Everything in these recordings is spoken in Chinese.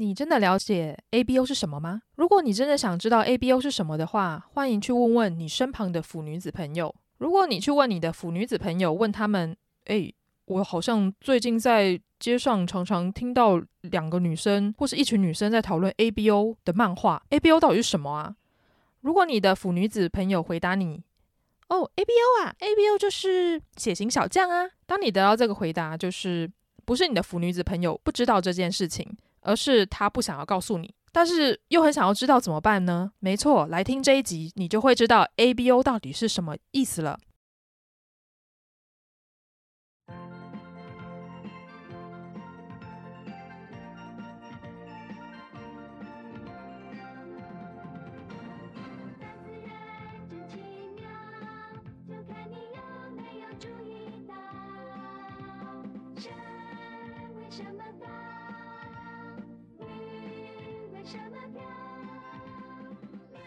你真的了解 ABO 是什么吗？如果你真的想知道 ABO 是什么的话，欢迎去问问你身旁的腐女子朋友。如果你去问你的腐女子朋友，问他们：“诶，我好像最近在街上常常听到两个女生或是一群女生在讨论 ABO 的漫画，ABO 到底是什么啊？”如果你的腐女子朋友回答你：“哦，ABO 啊，ABO 就是血型小将啊。”当你得到这个回答，就是不是你的腐女子朋友不知道这件事情。而是他不想要告诉你，但是又很想要知道怎么办呢？没错，来听这一集，你就会知道 ABO 到底是什么意思了。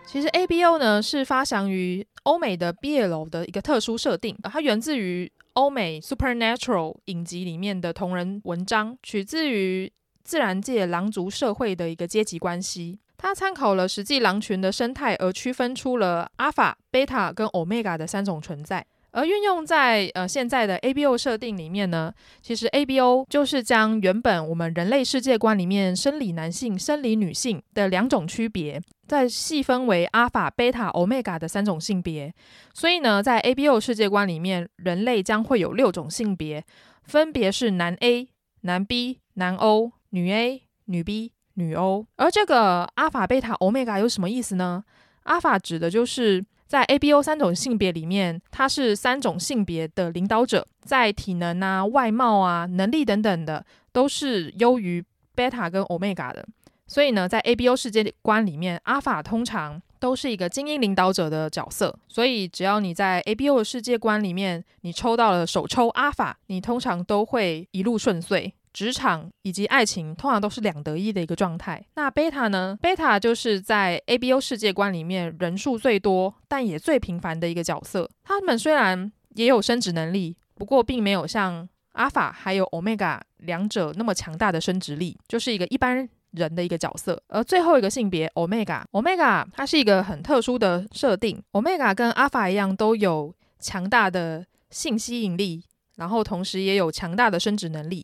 其实 ABO 呢是发祥于欧美的 BL 的一个特殊设定，它源自于欧美 Supernatural 影集里面的同人文章，取自于自然界狼族社会的一个阶级关系。它参考了实际狼群的生态，而区分出了 Alpha、Beta 跟 Omega 的三种存在。而运用在呃现在的 ABO 设定里面呢，其实 ABO 就是将原本我们人类世界观里面生理男性、生理女性的两种区别。再细分为阿法、贝塔、欧米伽的三种性别，所以呢，在 ABO 世界观里面，人类将会有六种性别，分别是男 A、男 B、男 O、女 A、女 B、女 O。而这个阿法、贝塔、欧米伽有什么意思呢？阿法指的就是在 ABO 三种性别里面，它是三种性别的领导者，在体能啊、外貌啊、能力等等的，都是优于贝塔跟 Omega 的。所以呢，在 ABO 世界观里面，阿法通常都是一个精英领导者的角色。所以，只要你在 ABO 的世界观里面，你抽到了首抽阿法，你通常都会一路顺遂，职场以及爱情通常都是两得意的一个状态。那贝塔呢？贝塔就是在 ABO 世界观里面人数最多，但也最平凡的一个角色。他们虽然也有生殖能力，不过并没有像阿法还有 Omega 两者那么强大的生殖力，就是一个一般人的一个角色，而最后一个性别 Omega，Omega 它是一个很特殊的设定，Omega 跟阿法一样都有强大的性吸引力，然后同时也有强大的生殖能力。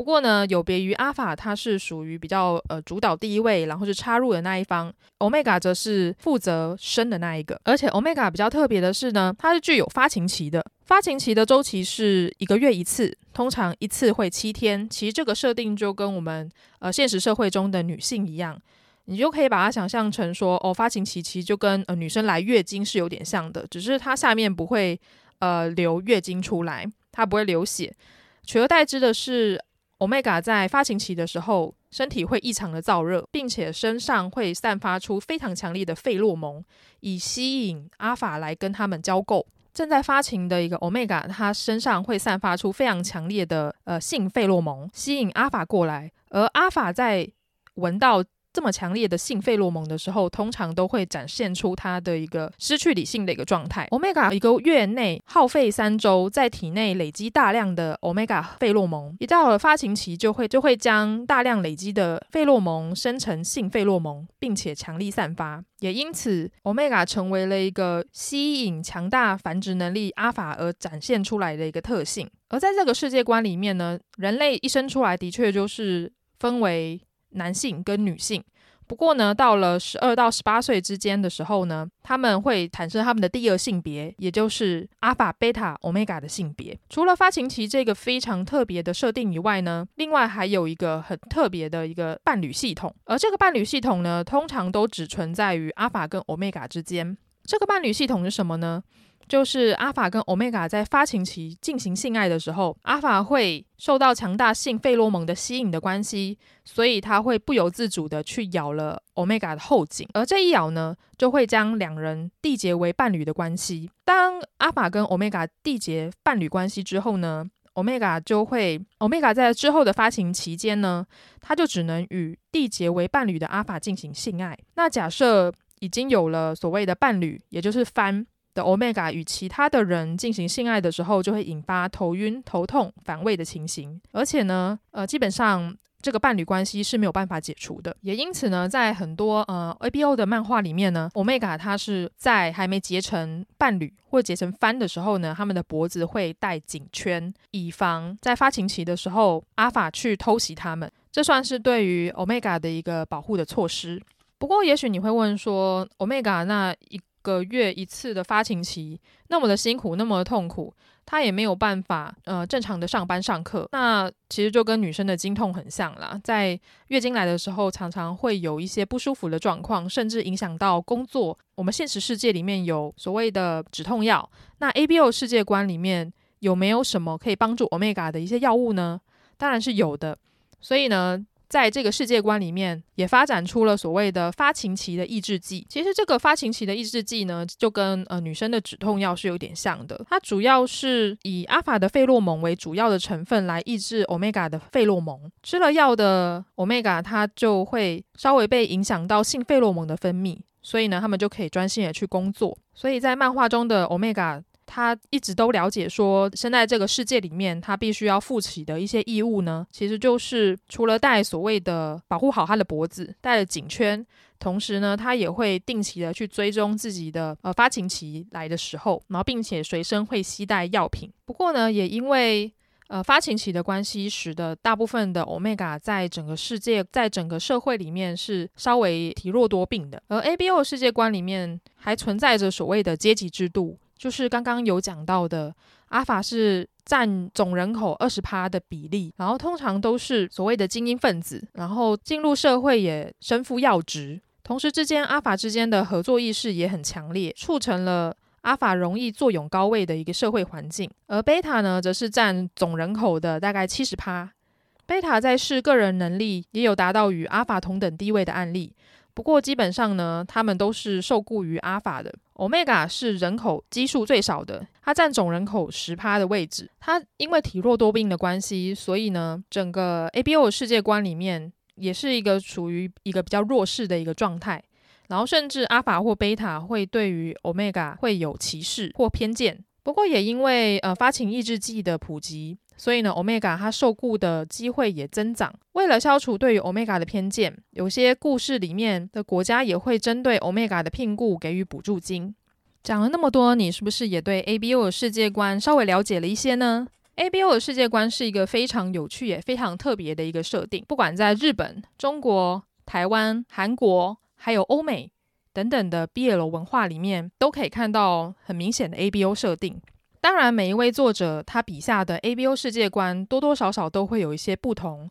不过呢，有别于阿法它是属于比较呃主导第一位，然后是插入的那一方，Omega 则是负责生的那一个。而且 Omega 比较特别的是呢，它是具有发情期的，发情期的周期是一个月一次，通常一次会七天。其实这个设定就跟我们呃现实社会中的女性一样，你就可以把它想象成说，哦，发情期其实就跟呃女生来月经是有点像的，只是它下面不会呃流月经出来，它不会流血，取而代之的是。Omega 在发情期的时候，身体会异常的燥热，并且身上会散发出非常强烈的费洛蒙，以吸引阿法来跟他们交媾。正在发情的一个 Omega，它身上会散发出非常强烈的呃性费洛蒙，吸引阿法过来，而阿法在闻到。这么强烈的性费洛蒙的时候，通常都会展现出它的一个失去理性的一个状态。Omega 一个月内耗费三周，在体内累积大量的 Omega 费洛蒙，一到了发情期，就会就会将大量累积的费洛蒙生成性费洛蒙，并且强力散发。也因此，Omega 成为了一个吸引强大繁殖能力阿法而展现出来的一个特性。而在这个世界观里面呢，人类一生出来的确就是分为。男性跟女性，不过呢，到了十二到十八岁之间的时候呢，他们会产生他们的第二性别，也就是阿法、贝塔、欧米伽的性别。除了发情期这个非常特别的设定以外呢，另外还有一个很特别的一个伴侣系统，而这个伴侣系统呢，通常都只存在于阿法跟欧米伽之间。这个伴侣系统是什么呢？就是阿法跟欧米伽在发情期进行性爱的时候，阿法会受到强大性费洛蒙的吸引的关系，所以他会不由自主的去咬了欧米伽的后颈，而这一咬呢，就会将两人缔结为伴侣的关系。当阿法跟欧米伽缔结伴侣关系之后呢，欧米伽就会，欧米伽在之后的发情期间呢，他就只能与缔结为伴侣的阿法进行性爱。那假设已经有了所谓的伴侣，也就是番。的 Omega 与其他的人进行性爱的时候，就会引发头晕、头痛、反胃的情形。而且呢，呃，基本上这个伴侣关系是没有办法解除的。也因此呢，在很多呃 ABO 的漫画里面呢，Omega 他是在还没结成伴侣或结成番的时候呢，他们的脖子会戴颈圈，以防在发情期的时候阿法去偷袭他们。这算是对于 Omega 的一个保护的措施。不过，也许你会问说，Omega 那一个月一次的发情期那么的辛苦，那么的痛苦，他也没有办法呃正常的上班上课。那其实就跟女生的经痛很像啦，在月经来的时候，常常会有一些不舒服的状况，甚至影响到工作。我们现实世界里面有所谓的止痛药，那 ABO 世界观里面有没有什么可以帮助 Omega 的一些药物呢？当然是有的。所以呢，在这个世界观里面，也发展出了所谓的发情期的抑制剂。其实这个发情期的抑制剂呢，就跟呃女生的止痛药是有点像的。它主要是以阿法的费洛蒙为主要的成分来抑制欧米伽的费洛蒙。吃了药的欧米伽，它就会稍微被影响到性费洛蒙的分泌，所以呢，他们就可以专心的去工作。所以在漫画中的欧米伽。他一直都了解说，生在这个世界里面，他必须要负起的一些义务呢，其实就是除了戴所谓的保护好他的脖子，戴了颈圈，同时呢，他也会定期的去追踪自己的呃发情期来的时候，然后并且随身会携带药品。不过呢，也因为呃发情期的关系，使得大部分的 Omega 在整个世界，在整个社会里面是稍微体弱多病的，而 ABO 世界观里面还存在着所谓的阶级制度。就是刚刚有讲到的，阿法是占总人口二十趴的比例，然后通常都是所谓的精英分子，然后进入社会也身负要职，同时之间阿法之间的合作意识也很强烈，促成了阿法容易坐拥高位的一个社会环境，而贝塔呢，则是占总人口的大概七十趴，贝塔在世个人能力也有达到与阿法同等地位的案例。不过基本上呢，他们都是受雇于阿法的。Omega 是人口基数最少的，它占总人口十趴的位置。它因为体弱多病的关系，所以呢，整个 ABO 世界观里面也是一个处于一个比较弱势的一个状态。然后甚至阿法或贝塔会对于 Omega 会有歧视或偏见。不过也因为呃发情抑制剂的普及。所以呢，Omega 它受雇的机会也增长。为了消除对于 Omega 的偏见，有些故事里面的国家也会针对 Omega 的聘雇给予补助金。讲了那么多，你是不是也对 ABO 的世界观稍微了解了一些呢？ABO 的世界观是一个非常有趣也非常特别的一个设定。不管在日本、中国、台湾、韩国，还有欧美等等的 BL 文化里面，都可以看到很明显的 ABO 设定。当然，每一位作者他笔下的 ABO 世界观多多少少都会有一些不同，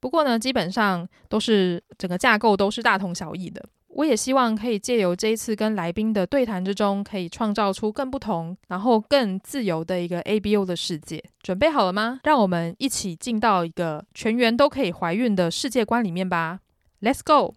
不过呢，基本上都是整个架构都是大同小异的。我也希望可以借由这一次跟来宾的对谈之中，可以创造出更不同，然后更自由的一个 ABO 的世界。准备好了吗？让我们一起进到一个全员都可以怀孕的世界观里面吧！Let's go。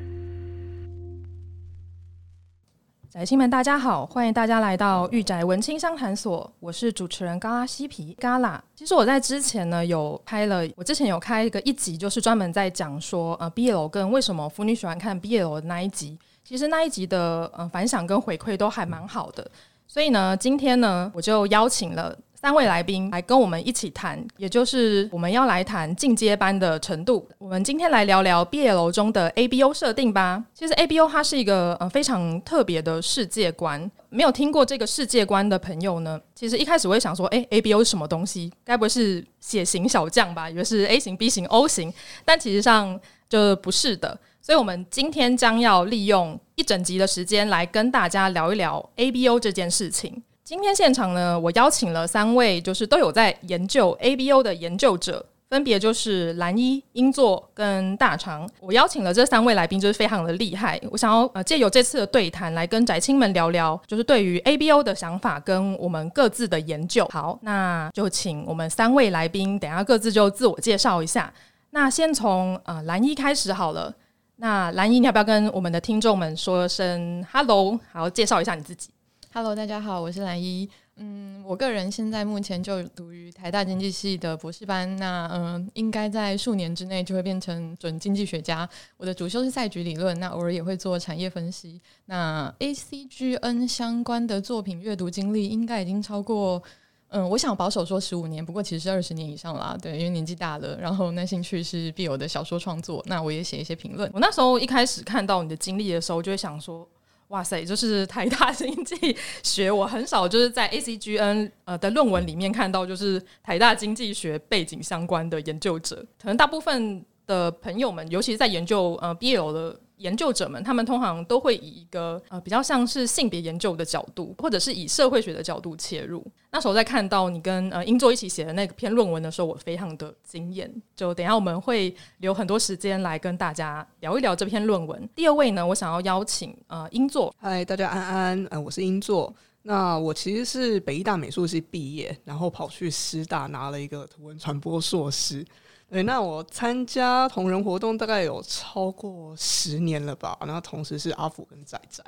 宅青们，大家好，欢迎大家来到御宅文青商谈所，我是主持人高拉西皮嘎拉。其实我在之前呢有拍了，我之前有开一个一集，就是专门在讲说呃 BL 跟为什么腐女喜欢看 BL 的那一集。其实那一集的呃反响跟回馈都还蛮好的，所以呢，今天呢我就邀请了。三位来宾来跟我们一起谈，也就是我们要来谈进阶班的程度。我们今天来聊聊毕业楼中的 ABO 设定吧。其实 ABO 它是一个呃非常特别的世界观。没有听过这个世界观的朋友呢，其实一开始我会想说，诶，ABO 是什么东西？该不会是血型小将吧？以为是 A 型、B 型、O 型，但其实上就不是的。所以，我们今天将要利用一整集的时间来跟大家聊一聊 ABO 这件事情。今天现场呢，我邀请了三位，就是都有在研究 ABO 的研究者，分别就是蓝一、英作跟大肠。我邀请了这三位来宾，就是非常的厉害。我想要呃借由这次的对谈来跟宅青们聊聊，就是对于 ABO 的想法跟我们各自的研究。好，那就请我们三位来宾，等下各自就自我介绍一下。那先从呃蓝一开始好了。那蓝一，你要不要跟我们的听众们说声 “hello”，好，介绍一下你自己。Hello，大家好，我是兰一。嗯，我个人现在目前就读于台大经济系的博士班，那嗯，应该在数年之内就会变成准经济学家。我的主修是赛局理论，那偶尔也会做产业分析。那 ACGN 相关的作品阅读经历应该已经超过。嗯，我想保守说十五年，不过其实是二十年以上啦。对，因为年纪大了，然后那兴趣是必有的小说创作，那我也写一些评论。我那时候一开始看到你的经历的时候，就会想说，哇塞，就是台大经济学，我很少就是在 ACGN 呃的论文里面看到，就是台大经济学背景相关的研究者，可能大部分的朋友们，尤其是在研究呃 BL 的。研究者们，他们通常都会以一个呃比较像是性别研究的角度，或者是以社会学的角度切入。那时候在看到你跟呃英作一起写的那篇论文的时候，我非常的惊艳。就等下我们会留很多时间来跟大家聊一聊这篇论文。第二位呢，我想要邀请呃英作。嗨，大家安安，呃，我是英作。那我其实是北艺大美术系毕业，然后跑去师大拿了一个图文传播硕士。对，那我参加同人活动大概有超过十年了吧。那同时是阿福跟仔仔。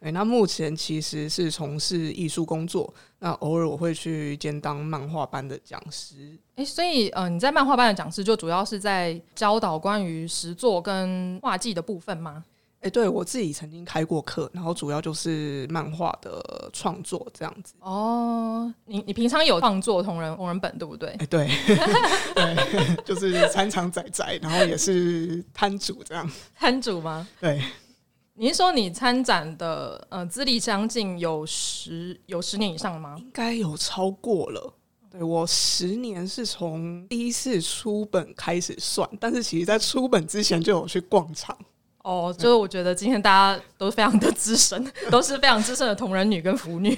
对，那目前其实是从事艺术工作。那偶尔我会去兼当漫画班的讲师。诶，所以呃，你在漫画班的讲师就主要是在教导关于实作跟画技的部分吗？哎、欸，对，我自己曾经开过课，然后主要就是漫画的创作这样子。哦，你你平常有创作同人同人本对不对？哎、欸，对，对，就是参场仔仔，然后也是摊主这样。摊主吗？对。你是说你参展的呃资历将近有十有十年以上吗？应该有超过了。对，我十年是从第一次出本开始算，但是其实在出本之前就有去逛场。哦，就是我觉得今天大家都非常的资深，都是非常资深的同人女跟腐女。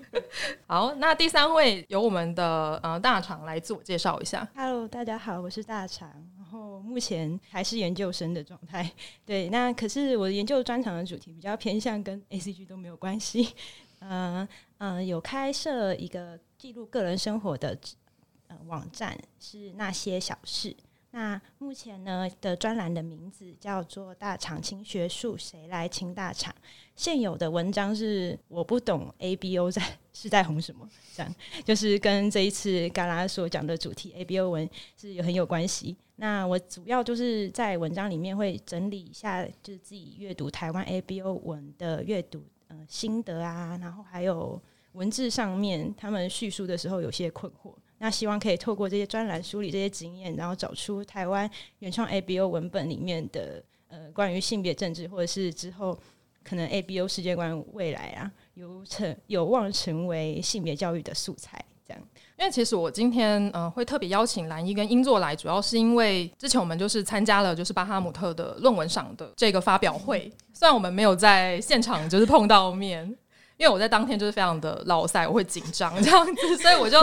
好，那第三位由我们的呃大厂来自我介绍一下。Hello，大家好，我是大厂，然后目前还是研究生的状态。对，那可是我的研究专长的主题比较偏向跟 ACG 都没有关系。嗯、嗯、有开设一个记录个人生活的呃网站，是那些小事。那目前呢的专栏的名字叫做“大肠亲学术”，谁来清大厂？现有的文章是我不懂 ABO 在 是在红什么，这样就是跟这一次刚刚所讲的主题 ABO 文是有很有关系。那我主要就是在文章里面会整理一下，就是自己阅读台湾 ABO 文的阅读呃心得啊，然后还有文字上面他们叙述的时候有些困惑。那希望可以透过这些专栏梳理这些经验，然后找出台湾原创 ABO 文本里面的呃关于性别政治，或者是之后可能 ABO 世界观未来啊有成有望成为性别教育的素材。这样，因为其实我今天呃会特别邀请兰一跟英作来，主要是因为之前我们就是参加了就是巴哈姆特的论文赏的这个发表会，虽然我们没有在现场就是碰到面，因为我在当天就是非常的老赛，我会紧张这样子，所以我就。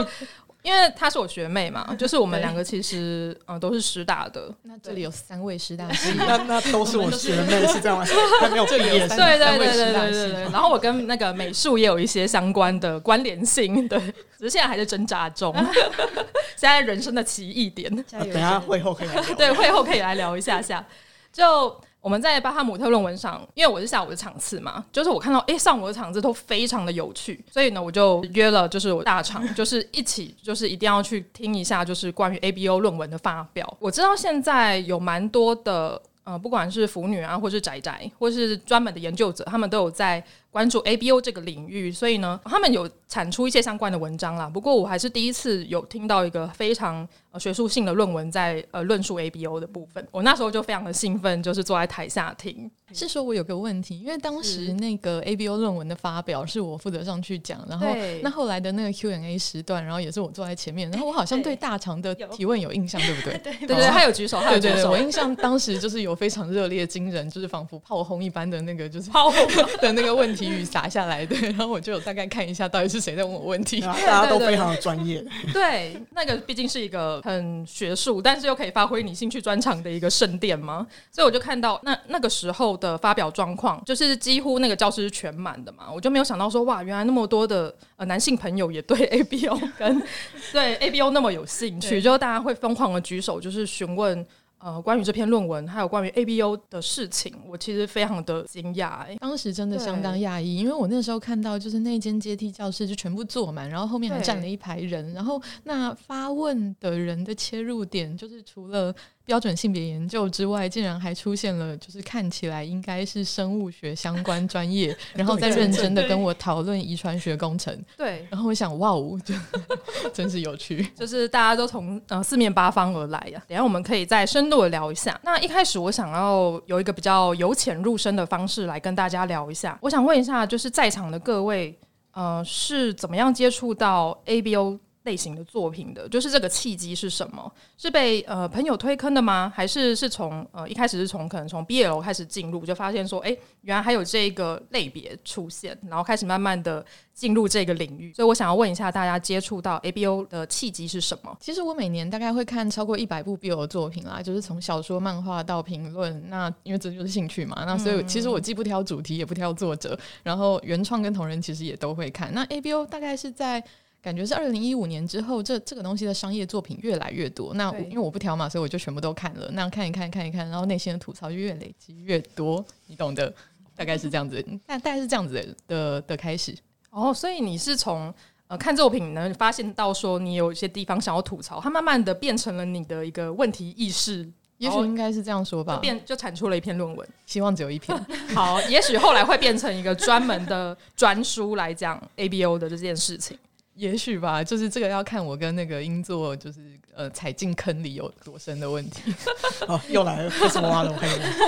因为她是我学妹嘛，就是我们两个其实嗯都是师大的。那这里有三位师大，那那都是我学妹，是这样吗？还没有这里也是对对对对对对对。然后我跟那个美术也有一些相关的关联性，对，只是现在还在挣扎中。现在人生的奇异点，等下会后可以来聊。对，会后可以来聊一下下，就。我们在巴哈姆特论文上，因为我是下午的场次嘛，就是我看到哎上午的场次都非常的有趣，所以呢我就约了就是我大场，就是一起就是一定要去听一下就是关于 ABO 论文的发表。我知道现在有蛮多的呃不管是腐女啊，或是宅宅，或是专门的研究者，他们都有在关注 ABO 这个领域，所以呢他们有产出一些相关的文章啦。不过我还是第一次有听到一个非常。学术性的论文在呃论述 ABO 的部分，我那时候就非常的兴奋，就是坐在台下听。是说我有个问题，因为当时那个 ABO 论文的发表是我负责上去讲，然后那后来的那个 Q&A 时段，然后也是我坐在前面，然后我好像对大肠的提问有印象，对不对？对对对，他有举手，他有举手。对对对，我印象当时就是有非常热烈、惊人，就是仿佛炮轰一般的那个就是炮轰 的那个问题。奇雨洒下来对，然后我就有大概看一下到底是谁在问我问题，大家都非常的专业。对，那个毕竟是一个很学术，但是又可以发挥你兴趣专长的一个圣殿嘛，所以我就看到那那个时候的发表状况，就是几乎那个教室是全满的嘛，我就没有想到说哇，原来那么多的呃男性朋友也对 ABO 跟对 ABO 那么有兴趣，就大家会疯狂的举手，就是询问。呃，关于这篇论文，还有关于 ABO 的事情，我其实非常的惊讶。哎，当时真的相当讶异，因为我那时候看到，就是那间阶梯教室就全部坐满，然后后面还站了一排人，然后那发问的人的切入点，就是除了。标准性别研究之外，竟然还出现了，就是看起来应该是生物学相关专业，然后再认真的跟我讨论遗传学工程。对，然后我想，哇哦，真是有趣，就是大家都从呃四面八方而来呀。等下我们可以再深度的聊一下。那一开始我想要有一个比较由浅入深的方式来跟大家聊一下。我想问一下，就是在场的各位，呃，是怎么样接触到 ABO？类型的作品的，就是这个契机是什么？是被呃朋友推坑的吗？还是是从呃一开始是从可能从 BL 开始进入，就发现说，哎，原来还有这个类别出现，然后开始慢慢的进入这个领域。所以我想要问一下大家，接触到 ABO 的契机是什么？其实我每年大概会看超过一百部 BL 的作品啦，就是从小说、漫画到评论。那因为这就是兴趣嘛，那所以其实我既不挑主题，也不挑作者，然后原创跟同人其实也都会看。那 ABO 大概是在。感觉是二零一五年之后，这这个东西的商业作品越来越多。那因为我不挑嘛，所以我就全部都看了。那看一看，看一看，然后内心的吐槽就越累积越多，你懂的，大概是这样子。但大概是这样子的的，的开始。哦，所以你是从呃看作品能，发现到说你有一些地方想要吐槽，它慢慢的变成了你的一个问题意识。也许应该是这样说吧。变就产出了一篇论文，希望只有一篇。好，也许后来会变成一个专门的专书来讲 ABO 的这件事情。也许吧，就是这个要看我跟那个英座，就是呃踩进坑里有多深的问题。哦，又来了，为什么挖了？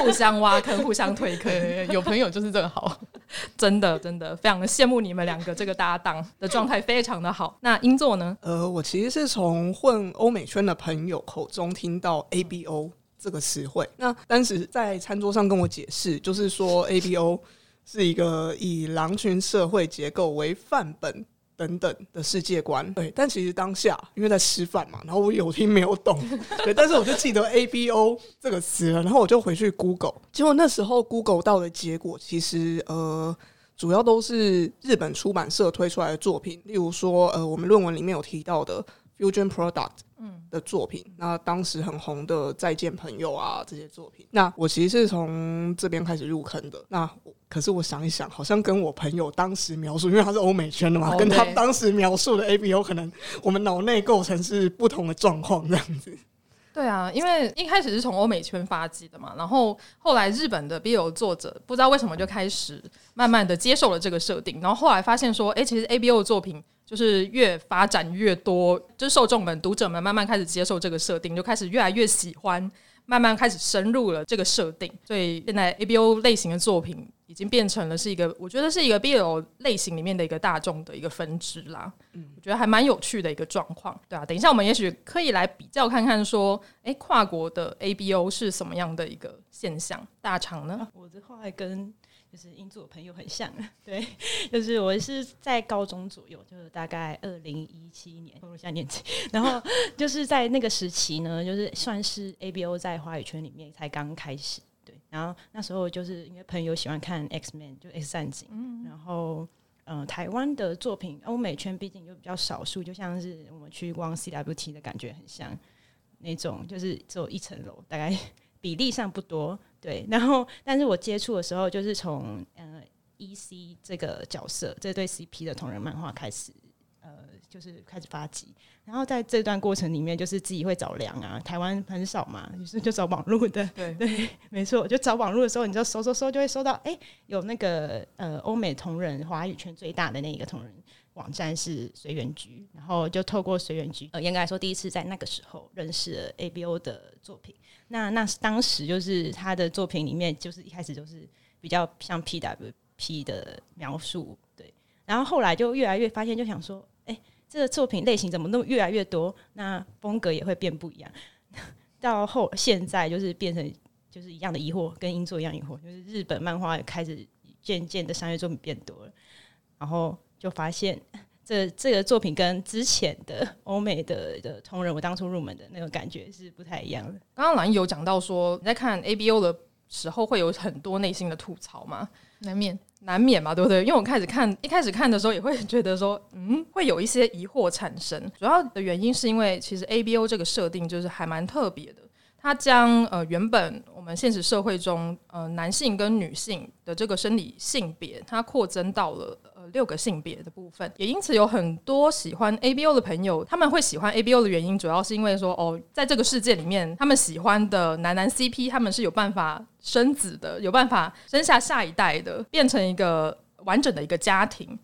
互相挖坑，互相推坑，有朋友就是这个好，真的真的非常的羡慕你们两个这个搭档的状态非常的好。那英座呢？呃，我其实是从混欧美圈的朋友口中听到 ABO 这个词汇，那当时在餐桌上跟我解释，就是说 ABO 是一个以狼群社会结构为范本。等等的世界观，对，但其实当下因为在吃饭嘛，然后我有听没有懂，对，但是我就记得 ABO 这个词了，然后我就回去 Google，结果那时候 Google 到的结果，其实呃，主要都是日本出版社推出来的作品，例如说呃，我们论文里面有提到的 Fusion Product 嗯。的作品，那当时很红的《再见朋友》啊这些作品，那我其实是从这边开始入坑的，那。可是我想一想，好像跟我朋友当时描述，因为他是欧美圈的嘛，跟他当时描述的 ABO 可能我们脑内构成是不同的状况这样子。对啊，因为一开始是从欧美圈发迹的嘛，然后后来日本的 BL 作者不知道为什么就开始慢慢的接受了这个设定，然后后来发现说，哎，其实 ABO 的作品就是越发展越多，就是受众们、读者们慢慢开始接受这个设定，就开始越来越喜欢，慢慢开始深入了这个设定，所以现在 ABO 类型的作品。已经变成了是一个，我觉得是一个 BL 类型里面的一个大众的一个分支啦。嗯，我觉得还蛮有趣的一个状况，对啊。等一下我们也许可以来比较看看，说，哎，跨国的 ABO 是什么样的一个现象？大厂呢？我的话跟就是英作朋友很像，对，就是我是在高中左右，就是大概二零一七年，步入下年纪，然后就是在那个时期呢，就是算是 ABO 在华语圈里面才刚开始。然后那时候就是因为朋友喜欢看 X Men，就 X 战警。嗯，然后，嗯、呃，台湾的作品，欧美圈毕竟就比较少数，就像是我们去逛 CWT 的感觉很像那种，就是只有一层楼，大概 比例上不多。对，然后，但是我接触的时候，就是从呃 EC 这个角色，这对 CP 的同人漫画开始。就是开始发迹，然后在这段过程里面，就是自己会找粮啊。台湾很少嘛，于是 就找网络的。对对，没错，就找网络的时候，你就搜搜搜，就会搜到，哎、欸，有那个呃欧美同人华语圈最大的那一个同人网站是随缘居，然后就透过随缘居，呃，应该来说第一次在那个时候认识了 ABO 的作品。那那当时就是他的作品里面，就是一开始就是比较像 PWP 的描述，对，然后后来就越来越发现，就想说。这个作品类型怎么那么越来越多？那风格也会变不一样。到后现在就是变成就是一样的疑惑，跟英作一样疑惑，就是日本漫画开始渐渐的商业作品变多了，然后就发现 这这个作品跟之前的欧美的的同人，我当初入门的那种感觉是不太一样的。刚刚兰有讲到说你在看 ABO 的时候会有很多内心的吐槽吗？难免。难免嘛，对不对？因为我开始看，一开始看的时候也会觉得说，嗯，会有一些疑惑产生。主要的原因是因为其实 ABO 这个设定就是还蛮特别的，它将呃原本我们现实社会中呃男性跟女性的这个生理性别，它扩增到了。六个性别的部分，也因此有很多喜欢 ABO 的朋友，他们会喜欢 ABO 的原因，主要是因为说，哦，在这个世界里面，他们喜欢的男男 CP，他们是有办法生子的，有办法生下下一代的，变成一个完整的一个家庭。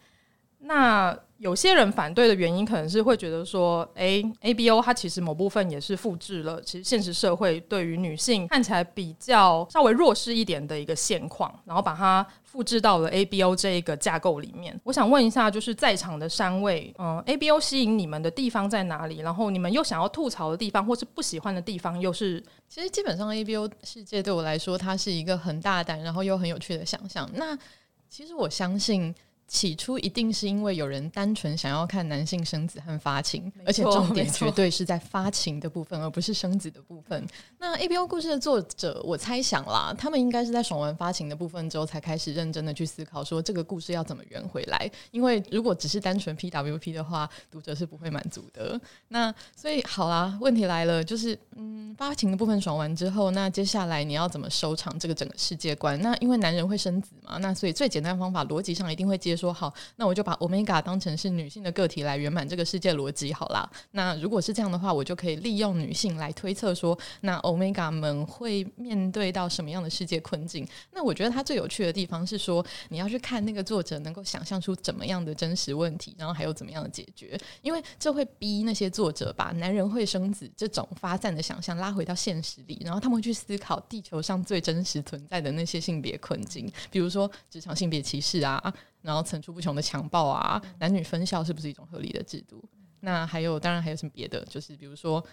那有些人反对的原因，可能是会觉得说，哎，ABO 它其实某部分也是复制了其实现实社会对于女性看起来比较稍微弱势一点的一个现况，然后把它复制到了 ABO 这一个架构里面。我想问一下，就是在场的三位，嗯，ABO 吸引你们的地方在哪里？然后你们又想要吐槽的地方，或是不喜欢的地方，又是？其实基本上 ABO 世界对我来说，它是一个很大胆，然后又很有趣的想象。那其实我相信。起初一定是因为有人单纯想要看男性生子和发情，而且重点绝对是在发情的部分，而不是生子的部分。那 ABO 故事的作者，我猜想啦，他们应该是在爽完发情的部分之后，才开始认真的去思考说这个故事要怎么圆回来。因为如果只是单纯 PWP 的话，读者是不会满足的。那所以好啦，问题来了，就是嗯，发情的部分爽完之后，那接下来你要怎么收场这个整个世界观？那因为男人会生子嘛，那所以最简单的方法，逻辑上一定会接。说好，那我就把欧米伽当成是女性的个体来圆满这个世界逻辑好啦。那如果是这样的话，我就可以利用女性来推测说，那欧米伽们会面对到什么样的世界困境？那我觉得它最有趣的地方是说，你要去看那个作者能够想象出怎么样的真实问题，然后还有怎么样的解决，因为这会逼那些作者把男人会生子这种发散的想象拉回到现实里，然后他们会去思考地球上最真实存在的那些性别困境，比如说职场性别歧视啊。然后层出不穷的强暴啊，男女分校是不是一种合理的制度？那还有，当然还有什么别的？就是比如说，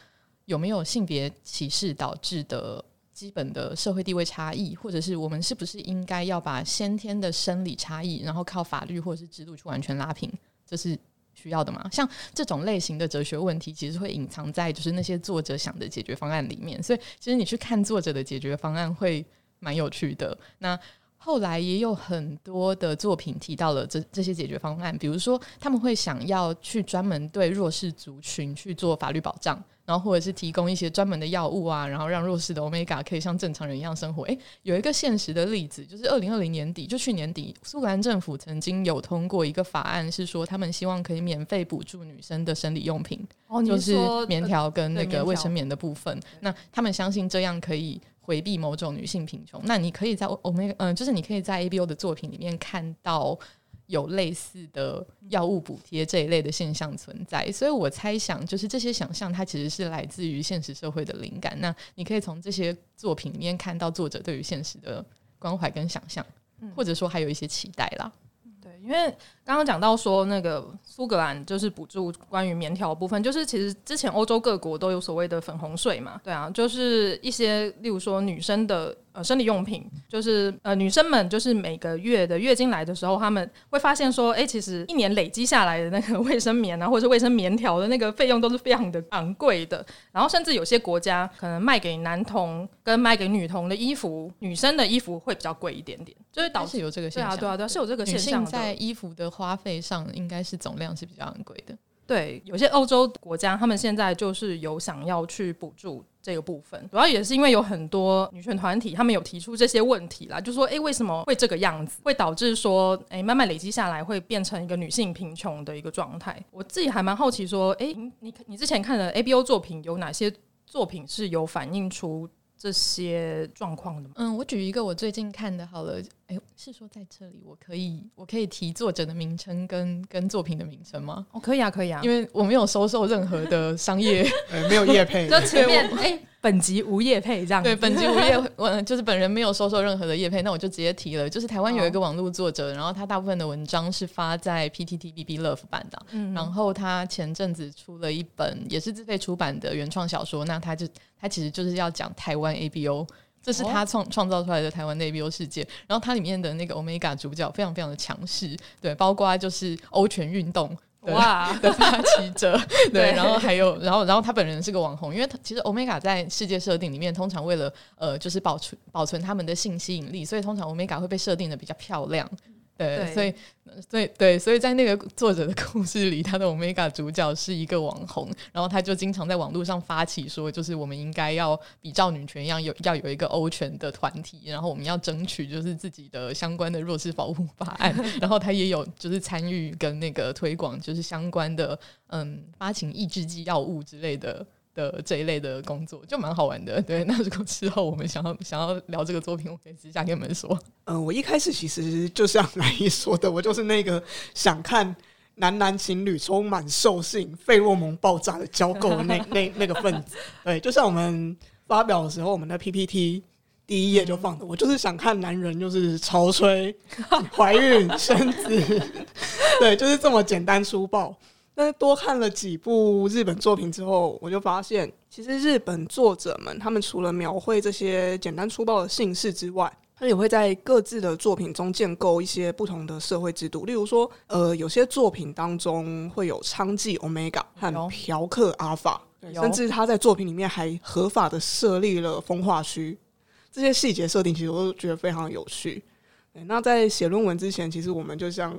有没有性别歧视导致的基本的社会地位差异，或者是我们是不是应该要把先天的生理差异，然后靠法律或者是制度去完全拉平？这是需要的吗？像这种类型的哲学问题，其实会隐藏在就是那些作者想的解决方案里面。所以，其实你去看作者的解决方案会蛮有趣的。那后来也有很多的作品提到了这这些解决方案，比如说他们会想要去专门对弱势族群去做法律保障，然后或者是提供一些专门的药物啊，然后让弱势的 Omega 可以像正常人一样生活。诶，有一个现实的例子，就是二零二零年底，就去年底，苏格兰政府曾经有通过一个法案，是说他们希望可以免费补助女生的生理用品，哦，就是棉条跟那个卫生棉的部分。那他们相信这样可以。回避某种女性贫穷，那你可以在欧米，嗯，就是你可以在 ABO 的作品里面看到有类似的药物补贴这一类的现象存在，所以我猜想，就是这些想象它其实是来自于现实社会的灵感。那你可以从这些作品里面看到作者对于现实的关怀跟想象，或者说还有一些期待啦。对，因为。刚刚讲到说，那个苏格兰就是补助关于棉条部分，就是其实之前欧洲各国都有所谓的粉红税嘛，对啊，就是一些例如说女生的呃生理用品，就是呃女生们就是每个月的月经来的时候，他们会发现说，哎，其实一年累积下来的那个卫生棉啊，或者是卫生棉条的那个费用都是非常的昂贵的，然后甚至有些国家可能卖给男童跟卖给女童的衣服，女生的衣服会比较贵一点点，就是导致有这个现象，对啊对啊对啊，是有这个现象在衣服的。花费上应该是总量是比较昂贵的。对，有些欧洲国家，他们现在就是有想要去补助这个部分，主要也是因为有很多女权团体，他们有提出这些问题啦，就说，诶，为什么会这个样子，会导致说，诶，慢慢累积下来，会变成一个女性贫穷的一个状态。我自己还蛮好奇，说，诶，你你之前看的 ABO 作品有哪些作品是有反映出这些状况的吗？嗯，我举一个我最近看的，好了。哎，是说在这里我可以我可以提作者的名称跟跟作品的名称吗？哦，可以啊，可以啊，因为我没有收受任何的商业，没有业配，就前面哎，本集无业配这样。对，本集无业，我就是本人没有收受任何的业配，那我就直接提了。就是台湾有一个网络作者，然后他大部分的文章是发在 PTT BB Love 版的，嗯，然后他前阵子出了一本也是自费出版的原创小说，那他就他其实就是要讲台湾 ABO。这是他创创造出来的台湾的 ABO 世界。然后它里面的那个 Omega 主角非常非常的强势，对，包括就是欧拳运动哇 的发起者，对，然后还有，然后然后他本人是个网红，因为他其实 Omega 在世界设定里面，通常为了呃就是保存保存他们的性吸引力，所以通常 Omega 会被设定的比较漂亮。对，所以，所以，对，所以在那个作者的故事里，他的 Omega 主角是一个网红，然后他就经常在网络上发起说，就是我们应该要比照女权一样，有要有一个欧权的团体，然后我们要争取就是自己的相关的弱势保护法案，然后他也有就是参与跟那个推广，就是相关的嗯发情抑制剂药物之类的。的这一类的工作就蛮好玩的，对。那如果之后我们想要想要聊这个作品，我可以私下跟你们说。嗯、呃，我一开始其实就像 兰姨说的，我就是那个想看男男情侣充满兽性、费洛蒙爆炸的交 媾的那那那个分子。对，就像我们发表的时候，我们的 PPT 第一页就放的，我就是想看男人就是潮吹、怀孕、生子，对，就是这么简单粗暴。但是多看了几部日本作品之后，我就发现，其实日本作者们他们除了描绘这些简单粗暴的姓氏之外，他也会在各自的作品中建构一些不同的社会制度。例如说，呃，有些作品当中会有娼妓 Omega 和嫖客 Alpha，甚至他在作品里面还合法的设立了风化区。这些细节设定其实我都觉得非常有趣。那在写论文之前，其实我们就像。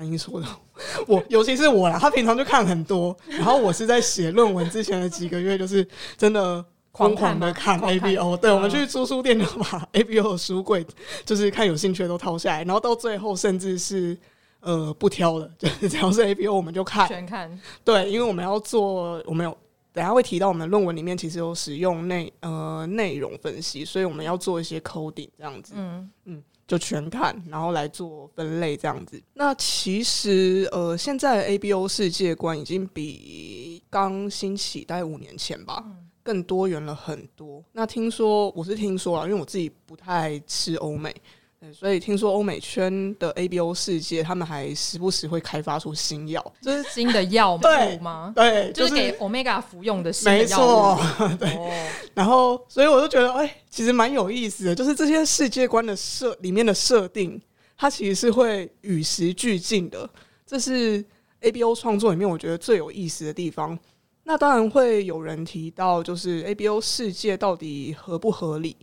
兰姨说的，我尤其是我啦，他平常就看很多，然后我是在写论文之前的几个月，就是真的疯狂的看 ABO。对，我们去租书店就把 ABO 的书柜，就是看有兴趣的都掏下来，然后到最后甚至是呃不挑了，就是 只要是 ABO 我们就看全看。对，因为我们要做，我们有等下会提到我们论文里面其实有使用内呃内容分析，所以我们要做一些 coding 这样子。嗯嗯。就全看，然后来做分类这样子。那其实呃，现在 ABO 世界观已经比刚兴起大概五年前吧，更多元了很多。那听说我是听说了，因为我自己不太吃欧美。对，所以听说欧美圈的 ABO 世界，他们还时不时会开发出新药，就是新的药物吗？对，就是给 Omega 服用的新药物。没错，对。然后，所以我就觉得，哎，其实蛮有意思的，就是这些世界观的设里面的设定，它其实是会与时俱进的。这是 ABO 创作里面我觉得最有意思的地方。那当然会有人提到，就是 ABO 世界到底合不合理？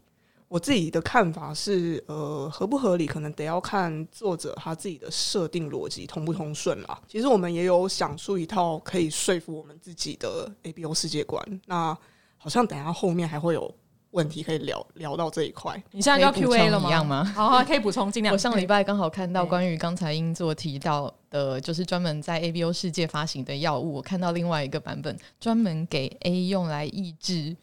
我自己的看法是，呃，合不合理可能得要看作者他自己的设定逻辑通不通顺啦。其实我们也有想出一套可以说服我们自己的 ABO 世界观。那好像等下后面还会有问题可以聊聊到这一块。你现在要 Q&A 了吗？一样吗？好，好，可以补充尽量。我上礼拜刚好看到关于刚才英作提到的，就是专门在 ABO 世界发行的药物。我看到另外一个版本，专门给 A 用来抑制。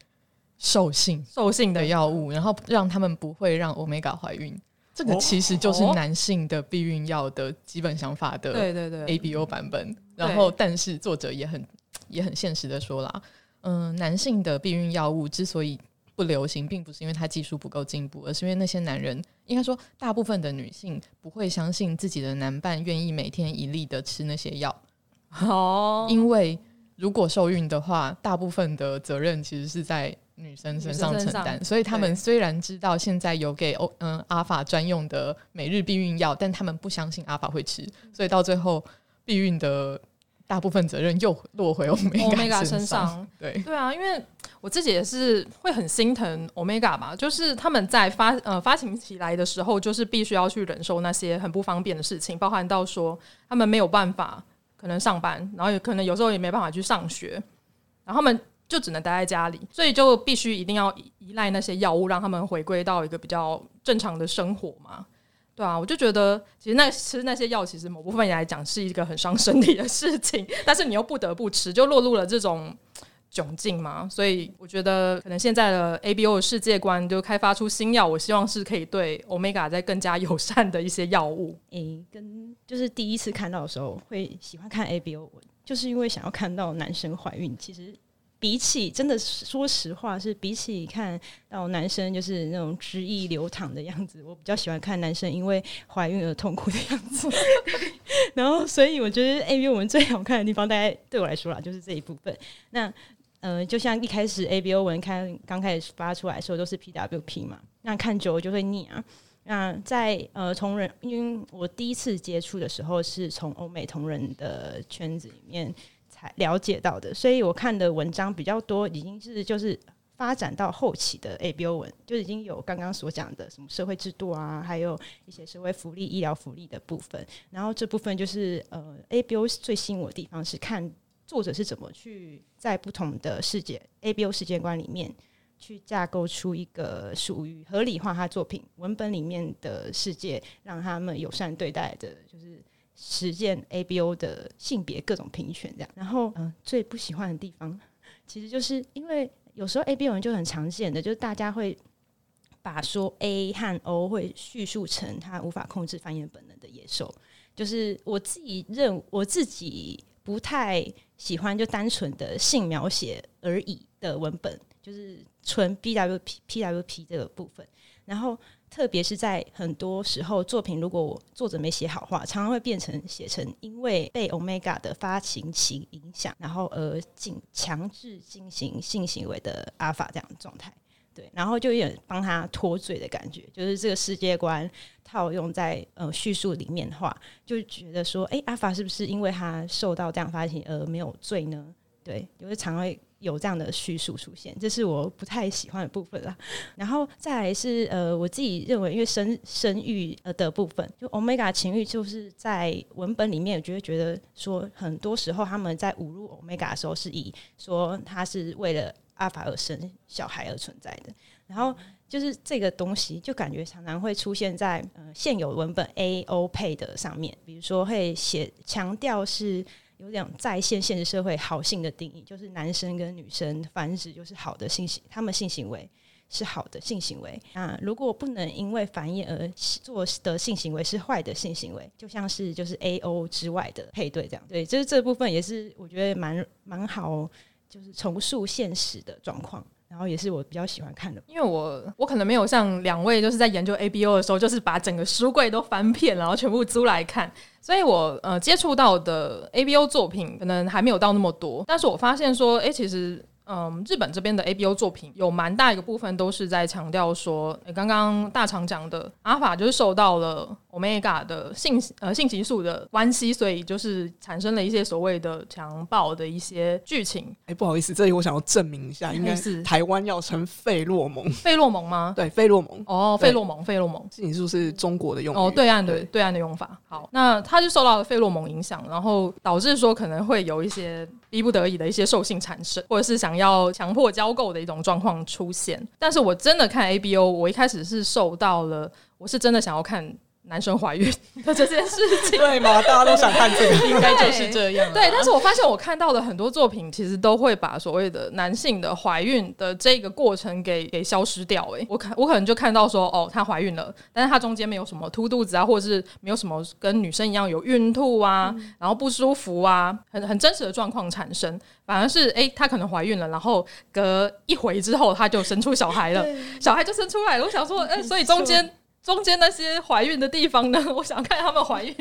兽性兽性的药物，然后让他们不会让 Omega 怀孕，这个其实就是男性的避孕药的基本想法的。对对对，ABO 版本。然后，但是作者也很也很现实的说啦，嗯，男性的避孕药物之所以不流行，并不是因为他技术不够进步，而是因为那些男人，应该说大部分的女性不会相信自己的男伴愿意每天一粒的吃那些药。哦，因为如果受孕的话，大部分的责任其实是在。女生身上承担，所以他们虽然知道现在有给欧嗯阿法专用的每日避孕药，但他们不相信阿法会吃，所以到最后避孕的大部分责任又落回欧米伽身上。对。对啊，因为我自己也是会很心疼欧米伽吧，就是他们在发呃发情期来的时候，就是必须要去忍受那些很不方便的事情，包含到说他们没有办法可能上班，然后也可能有时候也没办法去上学，然后他们。就只能待在家里，所以就必须一定要依赖那些药物，让他们回归到一个比较正常的生活嘛。对啊，我就觉得其实那吃那些药，其实某部分来讲是一个很伤身体的事情，但是你又不得不吃，就落入了这种窘境嘛。所以我觉得可能现在的 ABO 世界观就开发出新药，我希望是可以对 Omega 再更加友善的一些药物。诶、跟就是第一次看到的时候会喜欢看 ABO，就是因为想要看到男生怀孕，其实。比起真的说实话，是比起看到男生就是那种汁液流淌的样子，我比较喜欢看男生因为怀孕而痛苦的样子。然后，所以我觉得 ABO 我们最好看的地方，大概对我来说啦，就是这一部分。那呃，就像一开始 ABO 文看刚开始发出来的时候都是 PWP 嘛，那看久了就会腻啊。那在呃同人，因为我第一次接触的时候是从欧美同人的圈子里面才了解到的，所以我看的文章比较多，已经是就是发展到后期的 ABO 文，就已经有刚刚所讲的什么社会制度啊，还有一些社会福利、医疗福利的部分。然后这部分就是呃 ABO 最吸引我的地方是看作者是怎么去在不同的世界 ABO 世界观里面。去架构出一个属于合理化他作品文本里面的世界，让他们友善对待的，就是实践 ABO 的性别各种评选这样。然后，嗯、最不喜欢的地方，其实就是因为有时候 ABO 文就很常见的，就是大家会把说 A 和 O 会叙述成他无法控制繁衍本能的野兽。就是我自己认我自己不太喜欢就单纯的性描写而已的文本。就是纯 BWP PWP 这个部分，然后特别是在很多时候作品，如果作者没写好话，常常会变成写成因为被 Omega 的发情期影响，然后而进强制进行性行为的 Alpha 这样的状态，对，然后就有点帮他脱罪的感觉，就是这个世界观套用在呃叙述里面的话，就觉得说，哎，Alpha 是不是因为他受到这样发情而没有罪呢？对，就是常会。有这样的叙述出现，这是我不太喜欢的部分啦。然后再来是呃，我自己认为，因为生生育呃的部分，就 Omega 情欲就是在文本里面，我就会觉得说，很多时候他们在侮辱 Omega 的时候，是以说他是为了阿法而生小孩而存在的。然后就是这个东西，就感觉常常会出现在呃现有文本 AO 配的上面，比如说会写强调是。有点在线现实社会好性的定义，就是男生跟女生繁殖就是好的性行，他们性行为是好的性行为那。如果不能因为繁衍而做的性行为是坏的性行为，就像是就是 A O 之外的配对这样。对，就是这部分也是我觉得蛮蛮好，就是重塑现实的状况。然后也是我比较喜欢看的，因为我我可能没有像两位就是在研究 ABO 的时候，就是把整个书柜都翻遍，然后全部租来看，所以我呃接触到的 ABO 作品可能还没有到那么多，但是我发现说，哎，其实。嗯，日本这边的 ABO 作品有蛮大一个部分都是在强调说，欸、刚刚大厂讲的阿法就是受到了 Omega 的性呃性激素的关系，所以就是产生了一些所谓的强暴的一些剧情。哎、欸，不好意思，这里我想要证明一下，应该是台湾要称费洛蒙，费洛蒙吗？对，费洛蒙。哦，费洛蒙，费洛蒙，性激素是中国的用哦，对岸的对，对岸的用法。好，那他就受到了费洛蒙影响，然后导致说可能会有一些逼不得已的一些兽性产生，或者是想。要强迫交购的一种状况出现，但是我真的看 ABO，我一开始是受到了，我是真的想要看。男生怀孕 的这件事情，对吗？大家都想看这个，应该就是这样。对，但是我发现我看到的很多作品，其实都会把所谓的男性的怀孕的这个过程给给消失掉。哎，我可我可能就看到说，哦，她怀孕了，但是她中间没有什么凸肚子啊，或者是没有什么跟女生一样有孕吐啊，嗯、然后不舒服啊，很很真实的状况产生，反而是哎，她可能怀孕了，然后隔一回之后，她就生出小孩了，小孩就生出来了。我想说，哎，所以中间。中间那些怀孕的地方呢？我想看他们怀孕。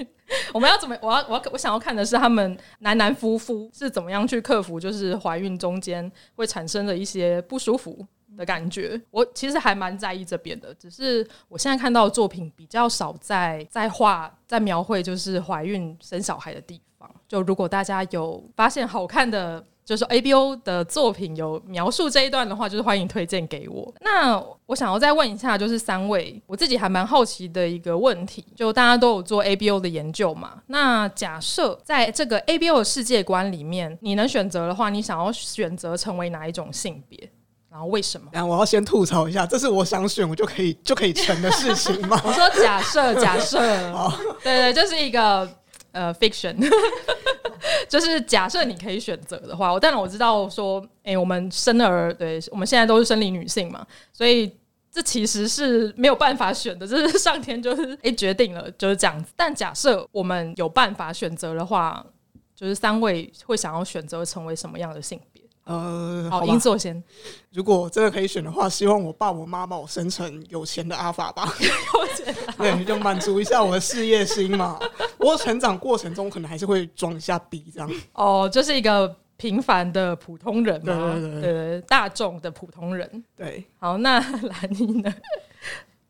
我们要怎么？我要我要我想要看的是他们男男夫妇是怎么样去克服，就是怀孕中间会产生的一些不舒服的感觉。我其实还蛮在意这边的，只是我现在看到的作品比较少在在画在描绘，就是怀孕生小孩的地方。就如果大家有发现好看的。就是 ABO 的作品有描述这一段的话，就是欢迎推荐给我。那我想要再问一下，就是三位，我自己还蛮好奇的一个问题，就大家都有做 ABO 的研究嘛？那假设在这个 ABO 的世界观里面，你能选择的话，你想要选择成为哪一种性别？然后为什么？然后我要先吐槽一下，这是我想选我就可以就可以成的事情吗？我说假设，假设，对，对对，这是一个呃 fiction。就是假设你可以选择的话，我当然我知道说，哎、我们生儿，对，我们现在都是生理女性嘛，所以这其实是没有办法选的，这是 上天就是哎、决定了就是这样子。但假设我们有办法选择的话，就是三位会想要选择成为什么样的性？呃，好，英作先。如果真的可以选的话，希望我爸我妈把我生成有钱的阿法吧。有钱，对，就满足一下我的事业心嘛。不过成长过程中可能还是会装一下逼这样。哦，就是一个平凡的普通人嘛，对对对对大众的普通人。对，好，那兰妮呢？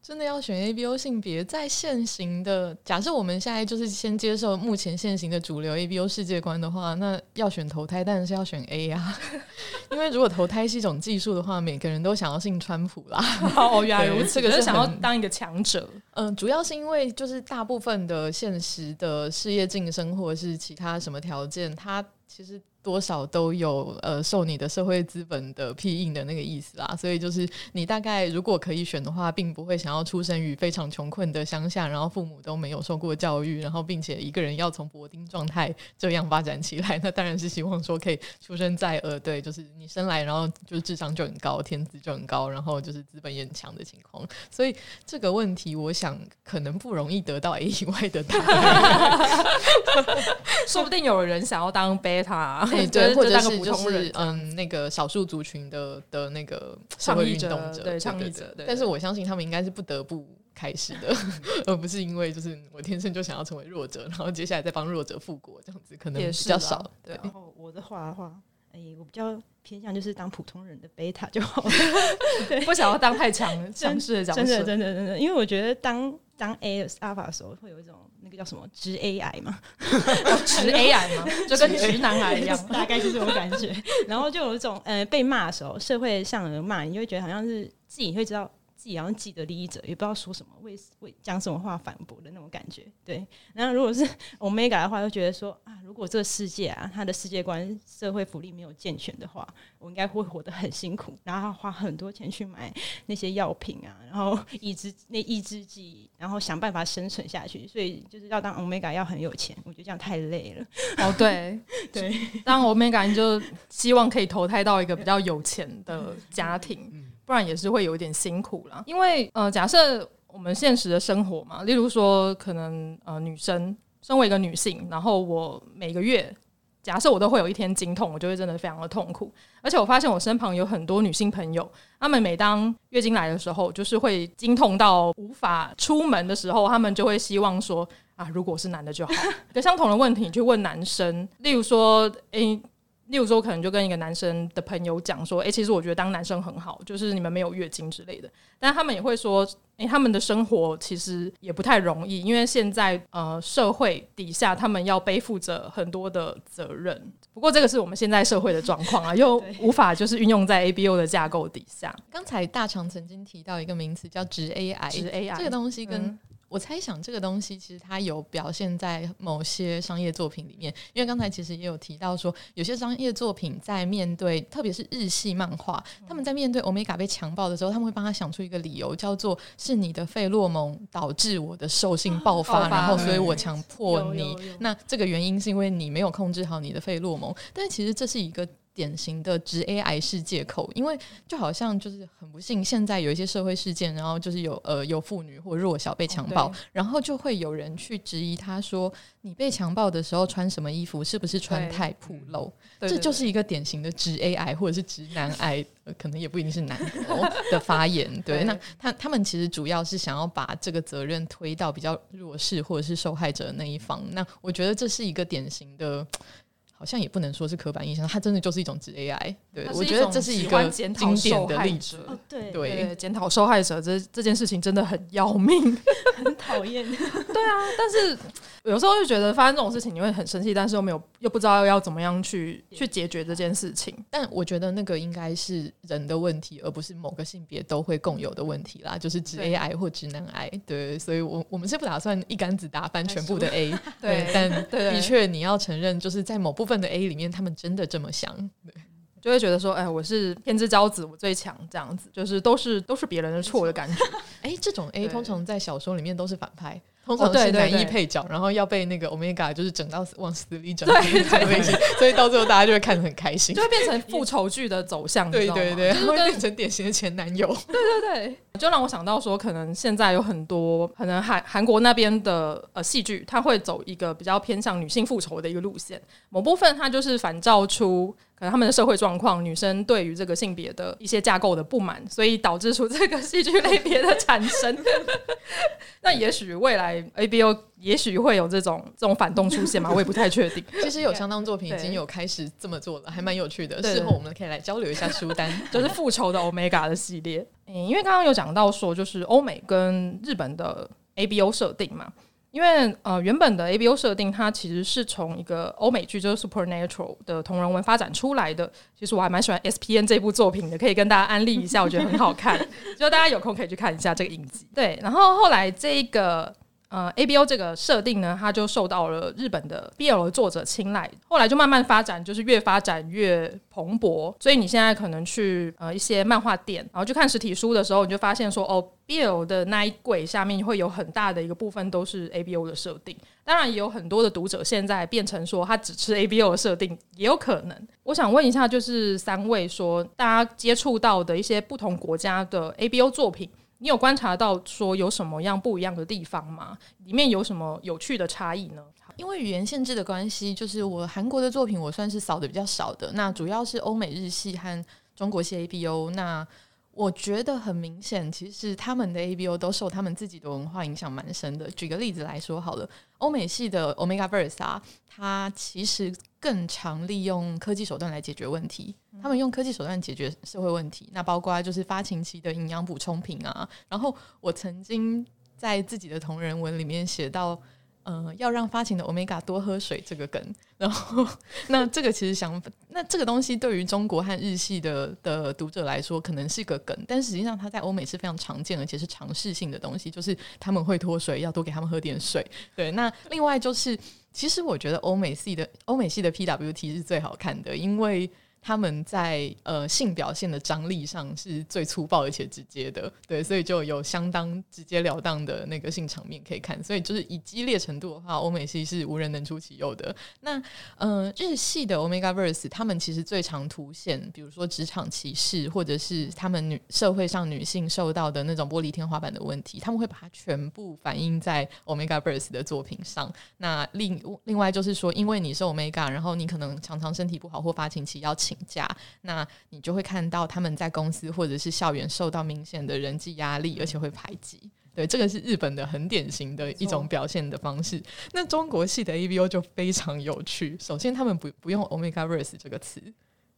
真的要选 ABO 性别，在现行的假设，我们现在就是先接受目前现行的主流 ABO 世界观的话，那要选投胎，当然是要选 A 啊。因为如果投胎是一种技术的话，每个人都想要信川普啦。哦，原来如此，可是想要当一个强者。嗯、呃，主要是因为就是大部分的现实的事业晋升或者是其他什么条件，它其实。多少都有呃受你的社会资本的庇荫的那个意思啦，所以就是你大概如果可以选的话，并不会想要出生于非常穷困的乡下，然后父母都没有受过教育，然后并且一个人要从伯丁状态这样发展起来，那当然是希望说可以出生在呃对，就是你生来然后就是智商就很高，天资就很高，然后就是资本也很强的情况。所以这个问题，我想可能不容易得到 A 以外的答案，说不定有人想要当贝 对，或者是就是嗯，那个少数族群的的那个社会运动者，对倡议者，但是我相信他们应该是不得不开始的，而不是因为就是我天生就想要成为弱者，然后接下来再帮弱者复国这样子，可能比较少。对。然后我的话的话，哎、欸，我比较偏向就是当普通人的贝塔就好了，不想要当太强强势的角色，真的真的真的，因为我觉得当当 A alpha 的时候会有一种。那个叫什么直 AI 嘛？直 AI 嘛，就跟直男癌一样，大概是这种感觉。然后就有一种呃被骂的时候，社会上人骂，你就会觉得好像是自己会知道。自己好像既得利益者，也不知道说什么，为为讲什么话反驳的那种感觉。对，然后如果是 Omega 的话，就觉得说啊，如果这个世界啊，他的世界观、社会福利没有健全的话，我应该会活得很辛苦，然后花很多钱去买那些药品啊，然后抑制那抑制剂，然后想办法生存下去。所以就是要当 Omega 要很有钱，我觉得这样太累了。哦，对对，当 Omega 你就希望可以投胎到一个比较有钱的家庭。不然也是会有一点辛苦啦，因为呃，假设我们现实的生活嘛，例如说，可能呃，女生身为一个女性，然后我每个月，假设我都会有一天经痛，我就会真的非常的痛苦。而且我发现我身旁有很多女性朋友，她们每当月经来的时候，就是会经痛到无法出门的时候，她们就会希望说啊，如果是男的就好。可相同的问题，你去问男生，例如说，诶、例如说，可能就跟一个男生的朋友讲说：“诶、欸，其实我觉得当男生很好，就是你们没有月经之类的。”但他们也会说：“诶、欸，他们的生活其实也不太容易，因为现在呃社会底下他们要背负着很多的责任。不过这个是我们现在社会的状况啊，又无法就是运用在 ABO 的架构底下。刚才大肠曾经提到一个名词叫直 AI，，直 AI 这个东西跟、嗯。我猜想这个东西其实它有表现在某些商业作品里面，因为刚才其实也有提到说，有些商业作品在面对，特别是日系漫画，他们在面对欧米伽被强暴的时候，他们会帮他想出一个理由，叫做是你的费洛蒙导致我的兽性爆发，然后所以我强 迫你。那这个原因是因为你没有控制好你的费洛蒙，但其实这是一个。典型的直 A 癌式借口，因为就好像就是很不幸，现在有一些社会事件，然后就是有呃有妇女或弱小被强暴，哦，然后就会有人去质疑他说，你被强暴的时候穿什么衣服，是不是穿太暴露？这就是一个典型的直 A 癌或者是直男癌，呃，可能也不一定是男的的发言。对，对那他他们其实主要是想要把这个责任推到比较弱势或者是受害者的那一方。那我觉得这是一个典型的。好像也不能说是刻板印象，它真的就是一一种指 AI。对，我觉得这是一个经典的例子。哦、对对，检讨受害者这这件事情真的很要命，很讨厌。对啊，但是有时候就觉得发生这种事情你会很生气，但是又没有又不知道要怎么样去去解决这件事情。但我觉得那个应该是人的问题，而不是某个性别都会共有的问题啦，就是指 AI 或直男癌。对，所以我我们是不打算一竿子打翻全部的 A。对，但的确你要承认，就是在某部分。的 A 里面，他们真的这么想，对，就会觉得说，哎，我是天之骄子，我最强，这样子，就是都是都是别人的错的感觉。哎，这种 A 通常在小说里面都是反派。通常是男一配角，哦、对对对，然后要被那个 Omega 就是整到往死里整，对，所以到最后大家就会看得很开心，就会变成复仇剧的走向，对对对，会变成典型的前男友，对对对，就让我想到说，可能现在有很多可能韩韩国那边的呃戏剧，它会走一个比较偏向女性复仇的一个路线，某部分它就是反照出。可能他们的社会状况，女生对于这个性别的一些架构的不满，所以导致出这个戏剧类别的产生。那也许未来 ABO 也许会有这种这种反动出现嘛？我也不太确定。其实有相当作品已经有开始这么做了，还蛮有趣的。事后我们可以来交流一下书单，就是复仇的 Omega 的系列。嗯，因为刚刚有讲到说，就是欧美跟日本的 ABO 设定嘛。因为呃，原本的 ABO 设定它其实是从一个欧美剧，就是 Supernatural 的同人文发展出来的。其实我还蛮喜欢 SPN 这部作品的，可以跟大家安利一下，我觉得很好看，就大家有空可以去看一下这个影集。对，然后后来这一个。呃，ABO 这个设定呢，它就受到了日本的 BL 的作者青睐，后来就慢慢发展，就是越发展越蓬勃。所以你现在可能去呃一些漫画店，然后去看实体书的时候，你就发现说，哦，BL 的那一柜下面会有很大的一个部分都是 ABO 的设定。当然，也有很多的读者现在变成说，他只吃 ABO 的设定，也有可能。我想问一下，就是三位说，大家接触到的一些不同国家的 ABO 作品。你有观察到说有什么样不一样的地方吗？里面有什么有趣的差异呢？因为语言限制的关系，就是我韩国的作品我算是扫的比较少的，那主要是欧美日系和中国系 ABO。那我觉得很明显，其实他们的 ABO 都受他们自己的文化影响蛮深的。举个例子来说好了，欧美系的 Omega Verse 啊，它其实更常利用科技手段来解决问题。他们用科技手段解决社会问题，那包括就是发情期的营养补充品啊。然后我曾经在自己的同人文里面写到，呃，要让发情的 Omega 多喝水这个梗。然后，那这个其实想，那这个东西对于中国和日系的的读者来说，可能是个梗，但实际上它在欧美是非常常见，而且是尝试性的东西，就是他们会脱水，要多给他们喝点水。对，那另外就是，其实我觉得欧美系的欧美系的 PWT 是最好看的，因为。他们在呃性表现的张力上是最粗暴而且直接的，对，所以就有相当直截了当的那个性场面可以看。所以就是以激烈程度的话，欧美系是无人能出其右的。那呃日系的 Omega Verse，他们其实最常凸显，比如说职场歧视，或者是他们女社会上女性受到的那种玻璃天花板的问题，他们会把它全部反映在 Omega Verse 的作品上。那另另外就是说，因为你是 Omega，然后你可能常常身体不好或发情期要请。假，那你就会看到他们在公司或者是校园受到明显的人际压力，而且会排挤。对，这个是日本的很典型的一种表现的方式。那中国系的 ABO 就非常有趣。首先，他们不不用 Omega Verse 这个词，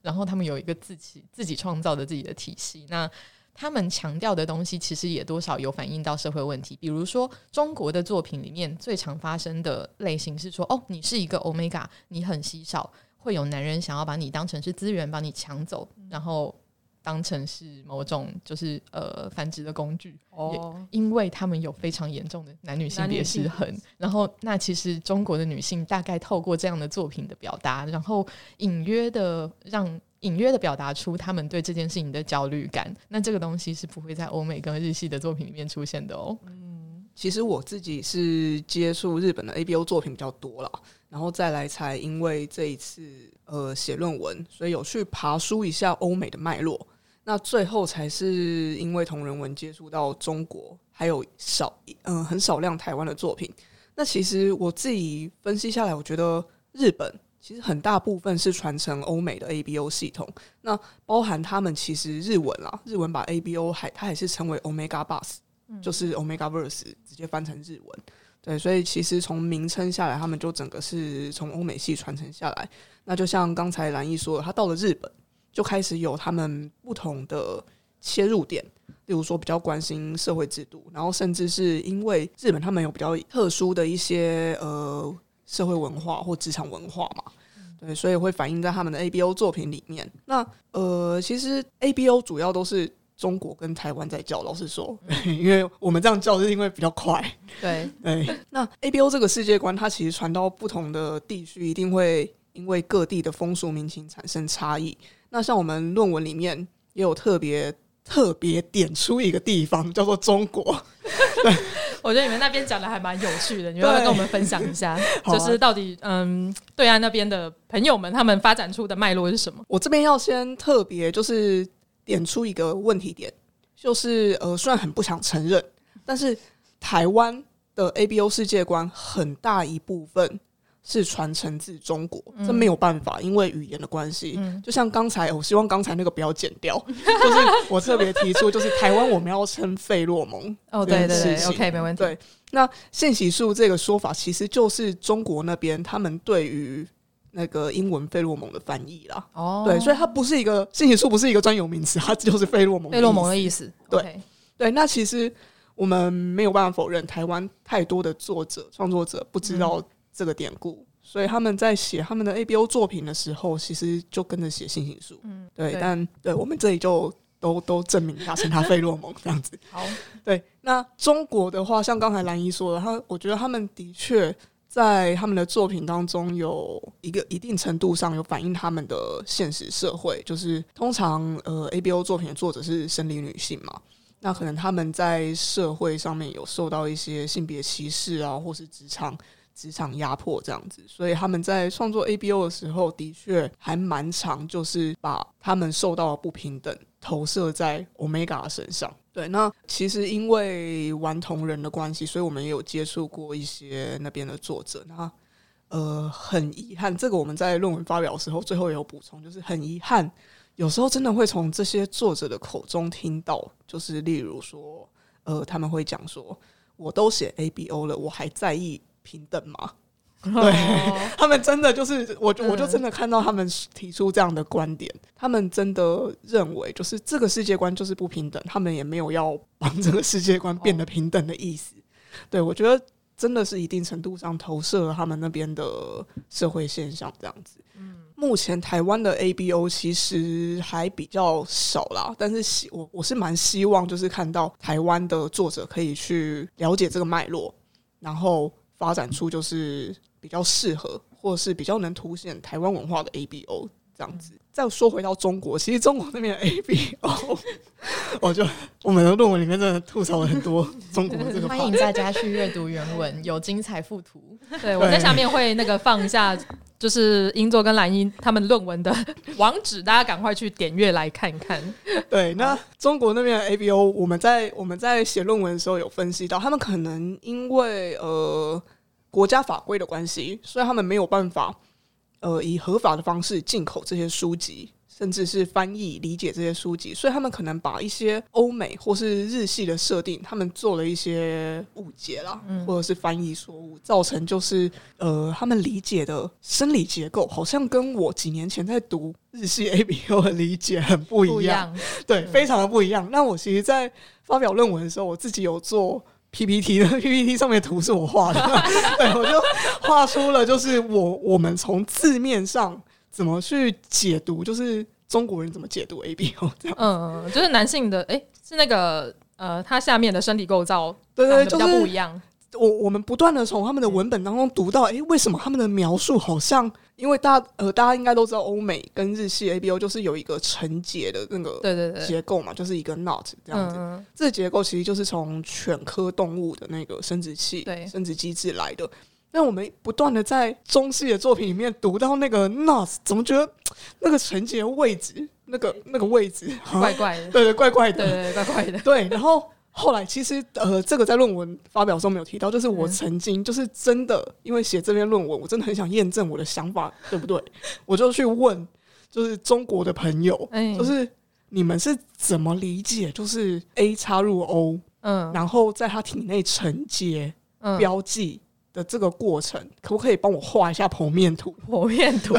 然后他们有一个自己自己创造的自己的体系。那他们强调的东西，其实也多少有反映到社会问题。比如说，中国的作品里面最常发生的类型是说：哦，你是一个 Omega，你很稀少。会有男人想要把你当成是资源，把你抢走，然后当成是某种就是呃繁殖的工具。哦，因为他们有非常严重的男女性别失衡。然后，那其实中国的女性大概透过这样的作品的表达，然后隐约的让隐约的表达出他们对这件事情的焦虑感。那这个东西是不会在欧美跟日系的作品里面出现的哦。嗯，其实我自己是接触日本的 ABO 作品比较多了。然后再来，才因为这一次呃写论文，所以有去爬梳一下欧美的脉络。那最后才是因为同人文接触到中国，还有少嗯、呃、很少量台湾的作品。那其实我自己分析下来，我觉得日本其实很大部分是传承欧美的 ABO 系统。那包含他们其实日文啦，日文把 ABO 还它还是称为 Omega Bus，就是 Omega Verse 直接翻成日文。对，所以其实从名称下来，他们就整个是从欧美系传承下来。那就像刚才兰姨说的，他到了日本，就开始有他们不同的切入点，例如说比较关心社会制度，然后甚至是因为日本他们有比较特殊的一些呃社会文化或职场文化嘛，对，所以会反映在他们的 ABO 作品里面。那呃，其实 ABO 主要都是。中国跟台湾在叫，老实说，因为我们这样叫是因为比较快。对 对，那 ABO 这个世界观，它其实传到不同的地区，一定会因为各地的风俗民情产生差异。那像我们论文里面也有特别特别点出一个地方，叫做中国。对，我觉得你们那边讲的还蛮有趣的，你要不要跟我们分享一下，就是到底嗯，对岸那边的朋友们他们发展出的脉络是什么？我这边要先特别就是。点出一个问题点，就是呃，虽然很不想承认，但是台湾的 ABO 世界观很大一部分是传承自中国，嗯、这没有办法，因为语言的关系。嗯、就像刚才，我希望刚才那个不要剪掉，就是我特别提出，就是台湾我们要称费洛蒙。哦，对对对，OK，没问题。对，那信息素这个说法，其实就是中国那边他们对于那个英文费洛蒙的翻译啦。哦，对，所以它不是一个信息素，不是一个专有名词，它就是费洛蒙。费洛蒙的意思。对 okay 对，那其实我们没有办法否认，台湾太多的作者创作者不知道、嗯。这个典故，所以他们在写他们的 ABO 作品的时候，其实就跟着写信息素。嗯，对，对但对我们这里就都都证明他称他费洛蒙 这样子。好，对。那中国的话，像刚才兰姨说的，他我觉得他们的确在他们的作品当中有一个一定程度上有反映他们的现实社会，就是通常呃 ABO 作品的作者是生理女性嘛，那可能他们在社会上面有受到一些性别歧视啊，或是职场。职场压迫这样子，所以他们在创作 ABO 的时候，的确还蛮常，就是把他们受到的不平等投射在 Omega 身上。对，那其实因为玩同人的关系，所以我们也有接触过一些那边的作者。那呃，很遗憾，这个我们在论文发表的时候，最后也有补充，就是很遗憾，有时候真的会从这些作者的口中听到，就是例如说，呃，他们会讲说，我都写 ABO 了，我还在意。平等吗？对，他们真的就是我，我就真的看到他们提出这样的观点。他们真的认为，就是这个世界观就是不平等，他们也没有要帮这个世界观变得平等的意思。对，我觉得真的是一定程度上投射了他们那边的社会现象这样子。目前台湾的 ABO 其实还比较少啦，但是希我我是蛮希望就是看到台湾的作者可以去了解这个脉络，然后。发展出就是比较适合，或者是比较能凸显台湾文化的 ABO 这样子。再说回到中国，其实中国那边的 ABO，我就我们的论文里面真的吐槽了很多中国的这个。欢迎大家去阅读原文，有精彩附图。对，我在下面会那个放一下，就是英作跟兰英他们论文的 网址，大家赶快去点阅来看看。对，那中国那边的 ABO，我们在我们在写论文的时候有分析到，他们可能因为呃国家法规的关系，所以他们没有办法。呃，以合法的方式进口这些书籍，甚至是翻译理解这些书籍，所以他们可能把一些欧美或是日系的设定，他们做了一些误解啦，嗯、或者是翻译错误，造成就是呃，他们理解的生理结构好像跟我几年前在读日系 ABO 的理解很不一样，一样对，嗯、非常的不一样。那我其实，在发表论文的时候，我自己有做。PPT 的 PPT 上面图是我画的，对，我就画出了就是我我们从字面上怎么去解读，就是中国人怎么解读 ABO 这样，嗯，就是男性的，哎、欸，是那个呃，他下面的身体构造，对对，比较不一样。我我们不断的从他们的文本当中读到，哎、欸，为什么他们的描述好像？因为大呃，大家应该都知道，欧美跟日系 ABO 就是有一个承结的那个对对对结构嘛，就是一个 knot 这样子。嗯、这个结构其实就是从犬科动物的那个生殖器、对生殖机制来的。那我们不断的在中戏的作品里面读到那个 knot，怎么觉得 那个承接位置，那个那个位置怪怪的？对对，怪怪的，对对，怪怪的。对，然后。后来其实呃，这个在论文发表中没有提到，就是我曾经就是真的因为写这篇论文，我真的很想验证我的想法对不对？我就去问，就是中国的朋友，就是你们是怎么理解，就是 A 插入 O，嗯，然后在他体内承接标记的这个过程，可不可以帮我画一下剖面图？剖面图，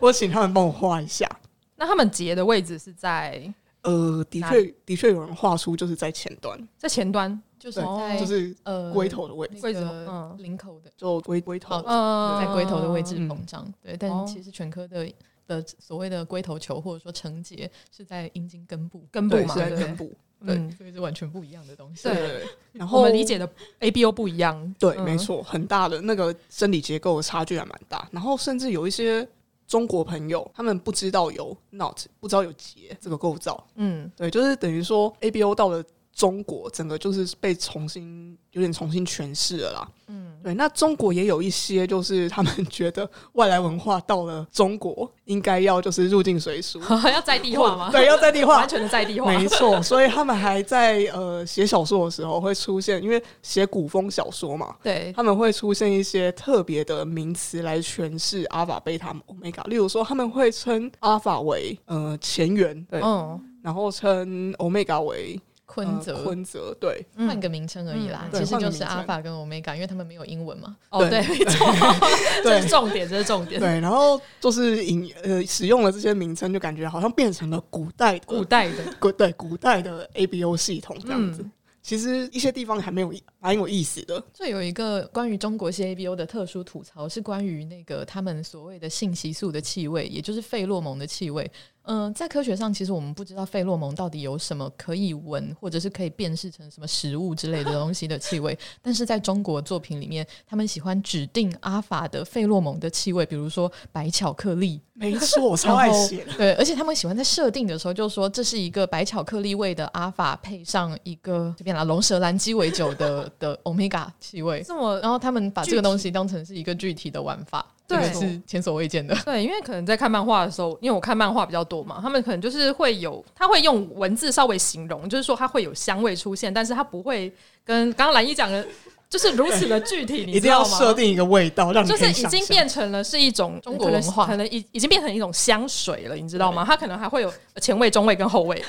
我请他们帮我画一下。那他们结的位置是在？呃，的确，的确有人画出就是在前端，在前端，就是在就是呃龟头的位置，龟头嗯领口的，就龟龟头，在龟头的位置膨胀，对。但其实全科的的所谓的龟头球或者说成结是在阴茎根部，根部嘛，在根部，对，所以是完全不一样的东西。对，然后我们理解的 ABO 不一样，对，没错，很大的那个生理结构的差距还蛮大，然后甚至有一些。中国朋友他们不知道有 knot，不知道有结这个构造。嗯，对，就是等于说 ABO 到了中国整个就是被重新有点重新诠释了啦。嗯，对。那中国也有一些，就是他们觉得外来文化到了中国，应该要就是入境随俗，要在地化吗？对，要在地化，完全的在地化。没错，所以 他们还在呃写小说的时候会出现，因为写古风小说嘛，对，他们会出现一些特别的名词来诠释阿法、贝塔、欧米伽。例如说，他们会称阿法为呃前缘，对，嗯，然后称欧米伽为。坤泽，昆泽，对，换个名称而已啦，其实就是阿法跟欧米伽，因为他们没有英文嘛。哦，对，没错，这是重点，这是重点。对，然后就是引呃使用了这些名称，就感觉好像变成了古代古代的 古对古代的 ABO 系统这样子。其实一些地方还没有蛮有意思的。这有一个关于中国系 ABO 的特殊吐槽，是关于那个他们所谓的信息素的气味，也就是费洛蒙的气味。嗯、呃，在科学上，其实我们不知道费洛蒙到底有什么可以闻，或者是可以辨识成什么食物之类的东西的气味。但是在中国作品里面，他们喜欢指定阿法的费洛蒙的气味，比如说白巧克力。没错，我 超爱写。对，而且他们喜欢在设定的时候就说这是一个白巧克力味的阿法，配上一个这边啦龙舌兰鸡尾酒的 的欧米伽气味。这么，然后他们把这个东西当成是一个具体的玩法。对，是前所未见的。对，因为可能在看漫画的时候，因为我看漫画比较多嘛，他们可能就是会有，他会用文字稍微形容，就是说它会有香味出现，但是它不会跟刚刚兰姨讲的，就是如此的具体。你一定要设定一个味道，让你就是已经变成了是一种中国文化，可能已已经变成一种香水了，你知道吗？它可能还会有前味、中味跟后味。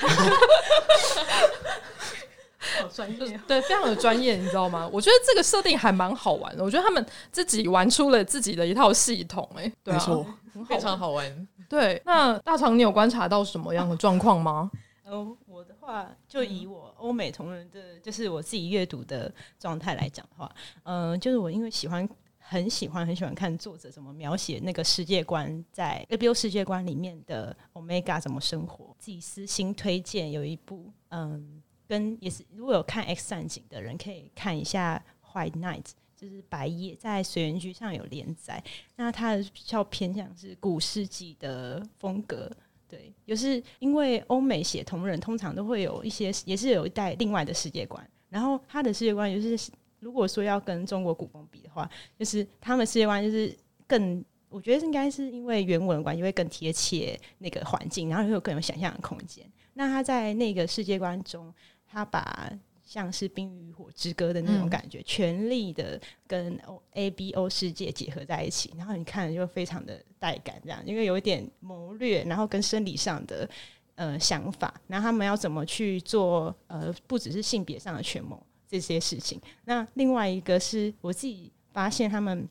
好专业，对，非常的专业，你知道吗？我觉得这个设定还蛮好玩的。我觉得他们自己玩出了自己的一套系统，哎，对啊，没错，非常好玩。对，那大肠，你有观察到什么样的状况吗？呃，我的话，就以我欧美同人的，就是我自己阅读的状态来讲的话，嗯、呃，就是我因为喜欢，很喜欢，很喜欢看作者怎么描写那个世界观，在 ABO 世界观里面的 Omega 怎么生活。自己私心推荐有一部，嗯。跟也是，如果有看《X 战警》的人，可以看一下《White Night》，就是白夜，在水源居上有连载。那它的比较偏向是古世纪的风格，对，就是因为欧美写同人通常都会有一些，也是有一代另外的世界观。然后他的世界观就是，如果说要跟中国古风比的话，就是他们世界观就是更，我觉得应该是因为原文的关系会更贴切那个环境，然后又更有想象的空间。那他在那个世界观中。他把像是《冰与火之歌》的那种感觉，嗯、全力的跟 ABO 世界结合在一起，然后你看就非常的带感，这样，因为有一点谋略，然后跟生理上的呃想法，然后他们要怎么去做呃，不只是性别上的权谋这些事情。那另外一个是我自己发现，他们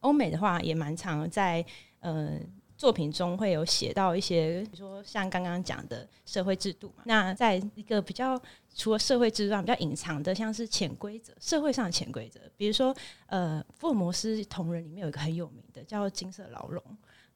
欧美的话也蛮常在呃。作品中会有写到一些，比如说像刚刚讲的社会制度嘛。那在一个比较除了社会之外比较隐藏的，像是潜规则，社会上的潜规则。比如说，呃，福尔摩斯同人里面有一个很有名的叫金色牢笼，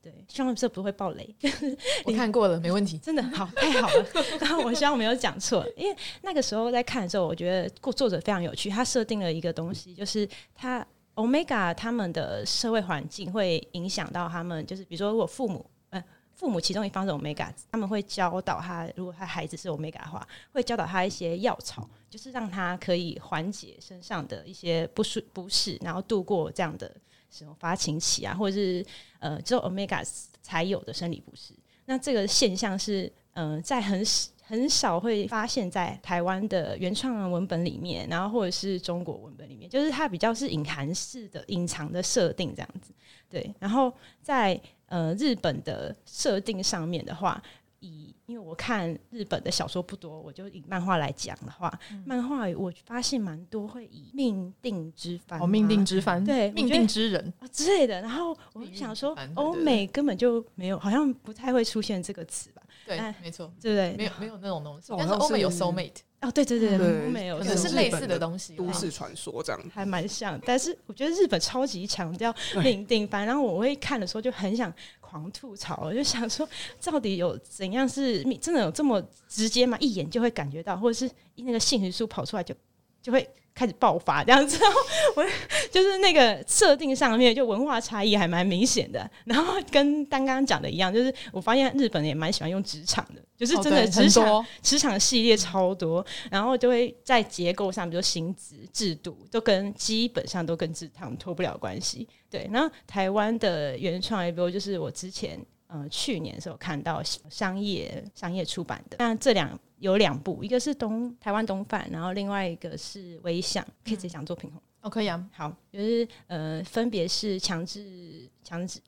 对，希望这不会爆雷。我看过了，没问题，真的好，太好了。然后我希望我没有讲错，因为那个时候在看的时候，我觉得作者非常有趣，他设定了一个东西，就是他。Omega 他们的社会环境会影响到他们，就是比如说，如果父母呃父母其中一方是 Omega，他们会教导他，如果他孩子是 Omega 的话，会教导他一些药草，就是让他可以缓解身上的一些不舒不适，然后度过这样的什么发情期啊，或者是呃只有 Omega 才有的生理不适。那这个现象是呃在很很少会发现，在台湾的原创文本里面，然后或者是中国文本里面，就是它比较是隐含式的、隐藏的设定这样子。对，然后在呃日本的设定上面的话，以因为我看日本的小说不多，我就以漫画来讲的话，嗯、漫画我发现蛮多会以命定之番，哦，命定之番，对，命定之人啊之类的。然后我想说，欧美根本就没有，好像不太会出现这个词吧。对，没错，对不对？没有没有那种东西，但是欧美有 soul mate 哦，对对对，欧美有，可能是类似的东西，都市传说这样，还蛮像。但是我觉得日本超级强调命定番，然后我会看的时候就很想狂吐槽，我就想说，到底有怎样是真的有这么直接吗？一眼就会感觉到，或者是那个幸运书跑出来就就会。开始爆发这样子，然后我就是那个设定上面就文化差异还蛮明显的，然后跟刚刚讲的一样，就是我发现日本也蛮喜欢用职场的，就是真的职场职场系列超多，然后就会在结构上，比如薪资制度都跟基本上都跟职场脱不了关系。对，然后台湾的原创 ABO 就是我之前呃去年的时候看到商业商业出版的，那这两。有两部，一个是东台湾东贩，然后另外一个是微想，可以直接讲作品哦，可以啊。好，就是呃，分别是强制强制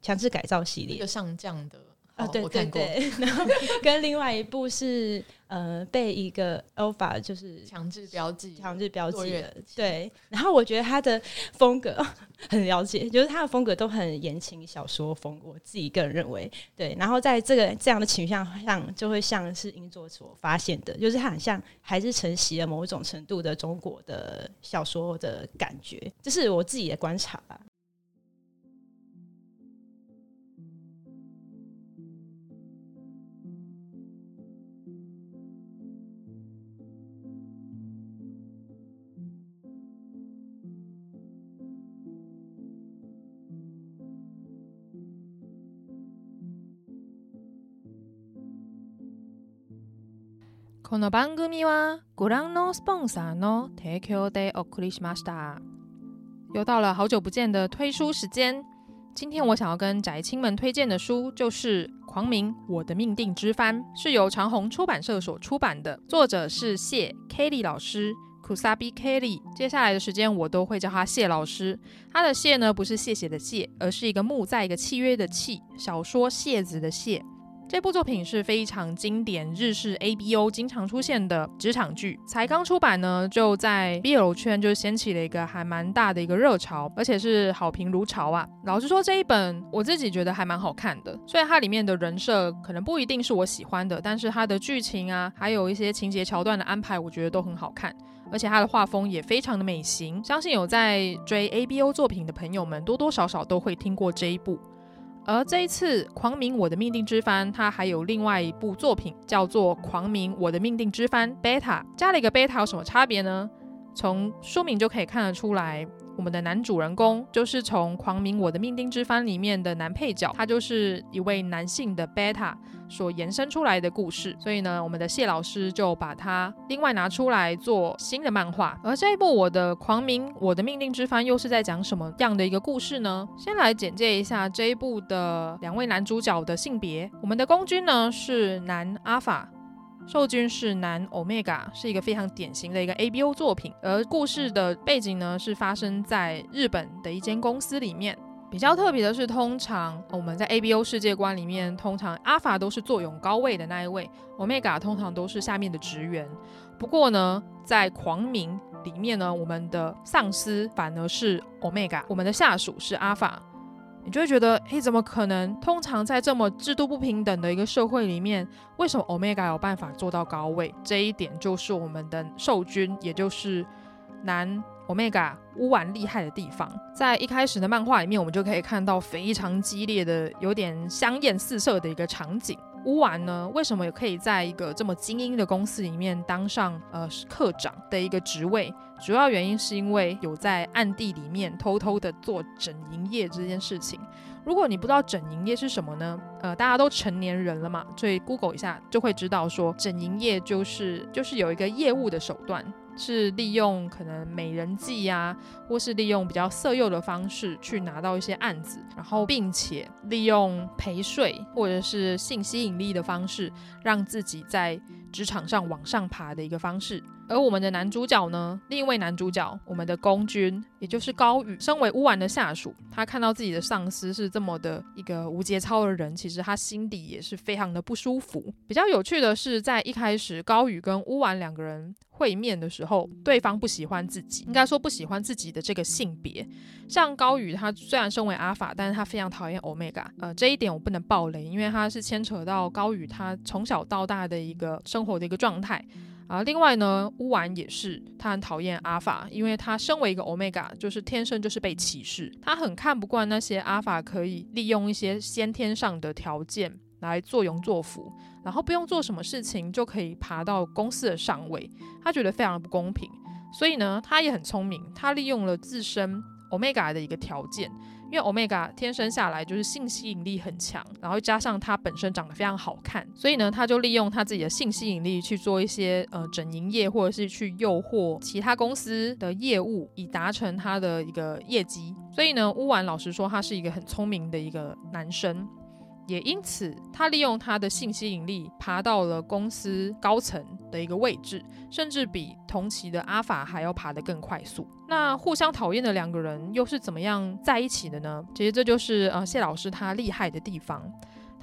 强制改造系列，一个上将的。啊，对对对，然后跟另外一部是呃被一个 Alpha 就是强制标记，强制标记的，对。然后我觉得他的风格很了解，就是他的风格都很言情小说风，我自己个人认为，对。然后在这个这样的倾向上，就会像是英作所发现的，就是他很像还是承袭了某种程度的中国的小说的感觉，这是我自己的观察吧。この番组はご覧のスポンサーの提供でお送りしました。又到了好久不见的推书时间，今天我想要跟宅青们推荐的书就是《狂鸣：我的命定之番》，是由长鸿出版社所出版的，作者是谢 Kelly 老师，Kusabi Kelly。接下来的时间我都会叫他谢老师。他的谢呢，不是谢谢的谢，而是一个木在一个契约的契，小说谢子的谢。 这部作品是非常经典日式 ABO 经常出现的职场剧，才刚出版呢，就在 BL 圈就掀起了一个还蛮大的一个热潮，而且是好评如潮啊。老实说，这一本我自己觉得还蛮好看的，虽然它里面的人设可能不一定是我喜欢的，但是它的剧情啊，还有一些情节桥段的安排，我觉得都很好看，而且它的画风也非常的美型。相信有在追 ABO 作品的朋友们，多多少少都会听过这一部。而这一次《狂鸣：我的命定之帆》，它还有另外一部作品叫做《狂鸣：我的命定之帆 Beta》，加了一个 Beta 有什么差别呢？从书名就可以看得出来。我们的男主人公就是从《狂鸣：我的命定之帆》里面的男配角，他就是一位男性的 Beta 所延伸出来的故事。所以呢，我们的谢老师就把它另外拿出来做新的漫画。而这一部《我的狂鸣：我的命定之番》又是在讲什么样的一个故事呢？先来简介一下这一部的两位男主角的性别。我们的公君呢是男阿法。受君是男 Omega，是一个非常典型的一个 ABO 作品，而故事的背景呢是发生在日本的一间公司里面。比较特别的是，通常我们在 ABO 世界观里面，通常阿法都是坐拥高位的那一位，Omega 通常都是下面的职员。不过呢，在狂鸣里面呢，我们的上司反而是 Omega，我们的下属是阿法。你就会觉得，诶，怎么可能？通常在这么制度不平等的一个社会里面，为什么 Omega 有办法做到高位？这一点就是我们的受君，也就是男 Omega 乌丸厉害的地方。在一开始的漫画里面，我们就可以看到非常激烈的、有点香艳四射的一个场景。乌丸呢，为什么也可以在一个这么精英的公司里面当上呃课长的一个职位？主要原因是因为有在暗地里面偷偷的做整营业这件事情。如果你不知道整营业是什么呢？呃，大家都成年人了嘛，所以 Google 一下就会知道说，整营业就是就是有一个业务的手段。是利用可能美人计呀、或是利用比较色诱的方式去拿到一些案子，然后并且利用陪睡或者是性吸引力的方式，让自己在职场上往上爬的一个方式。而我们的男主角呢，另一位男主角，我们的公君，也就是高宇，身为乌丸的下属，他看到自己的上司是这么的一个无节操的人，其实他心底也是非常的不舒服。比较有趣的是，在一开始高宇跟乌丸两个人会面的时候，对方不喜欢自己，应该说不喜欢自己的这个性别。像高宇，他虽然身为阿法，但是他非常讨厌欧米伽。呃，这一点我不能爆雷，因为他是牵扯到高宇他从小到大的一个生活的一个状态。啊，另外呢，乌丸也是，他很讨厌阿法，因为他身为一个 Omega，就是天生就是被歧视，他很看不惯那些阿法可以利用一些先天上的条件来作威作福，然后不用做什么事情就可以爬到公司的上位，他觉得非常的不公平，所以呢，他也很聪明，他利用了自身 Omega 的一个条件。因为 Omega 天生下来就是性吸引力很强，然后加上他本身长得非常好看，所以呢，他就利用他自己的性吸引力去做一些呃整营业，或者是去诱惑其他公司的业务，以达成他的一个业绩。所以呢，乌丸老实说，他是一个很聪明的一个男生。也因此，他利用他的性吸引力爬到了公司高层的一个位置，甚至比同期的阿法还要爬得更快速。那互相讨厌的两个人又是怎么样在一起的呢？其实这就是呃谢老师他厉害的地方。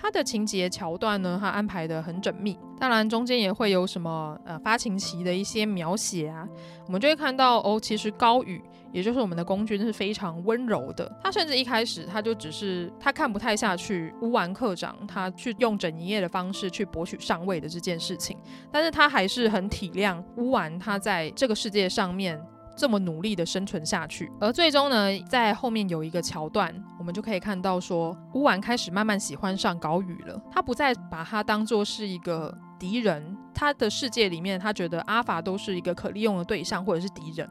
他的情节桥段呢，他安排得很缜密，当然中间也会有什么呃发情期的一些描写啊，我们就会看到哦，其实高宇，也就是我们的公军是非常温柔的，他甚至一开始他就只是他看不太下去乌丸课长他去用整营业的方式去博取上位的这件事情，但是他还是很体谅乌丸他在这个世界上面。这么努力的生存下去，而最终呢，在后面有一个桥段，我们就可以看到说，乌丸开始慢慢喜欢上高宇了。他不再把他当做是一个敌人，他的世界里面，他觉得阿法都是一个可利用的对象或者是敌人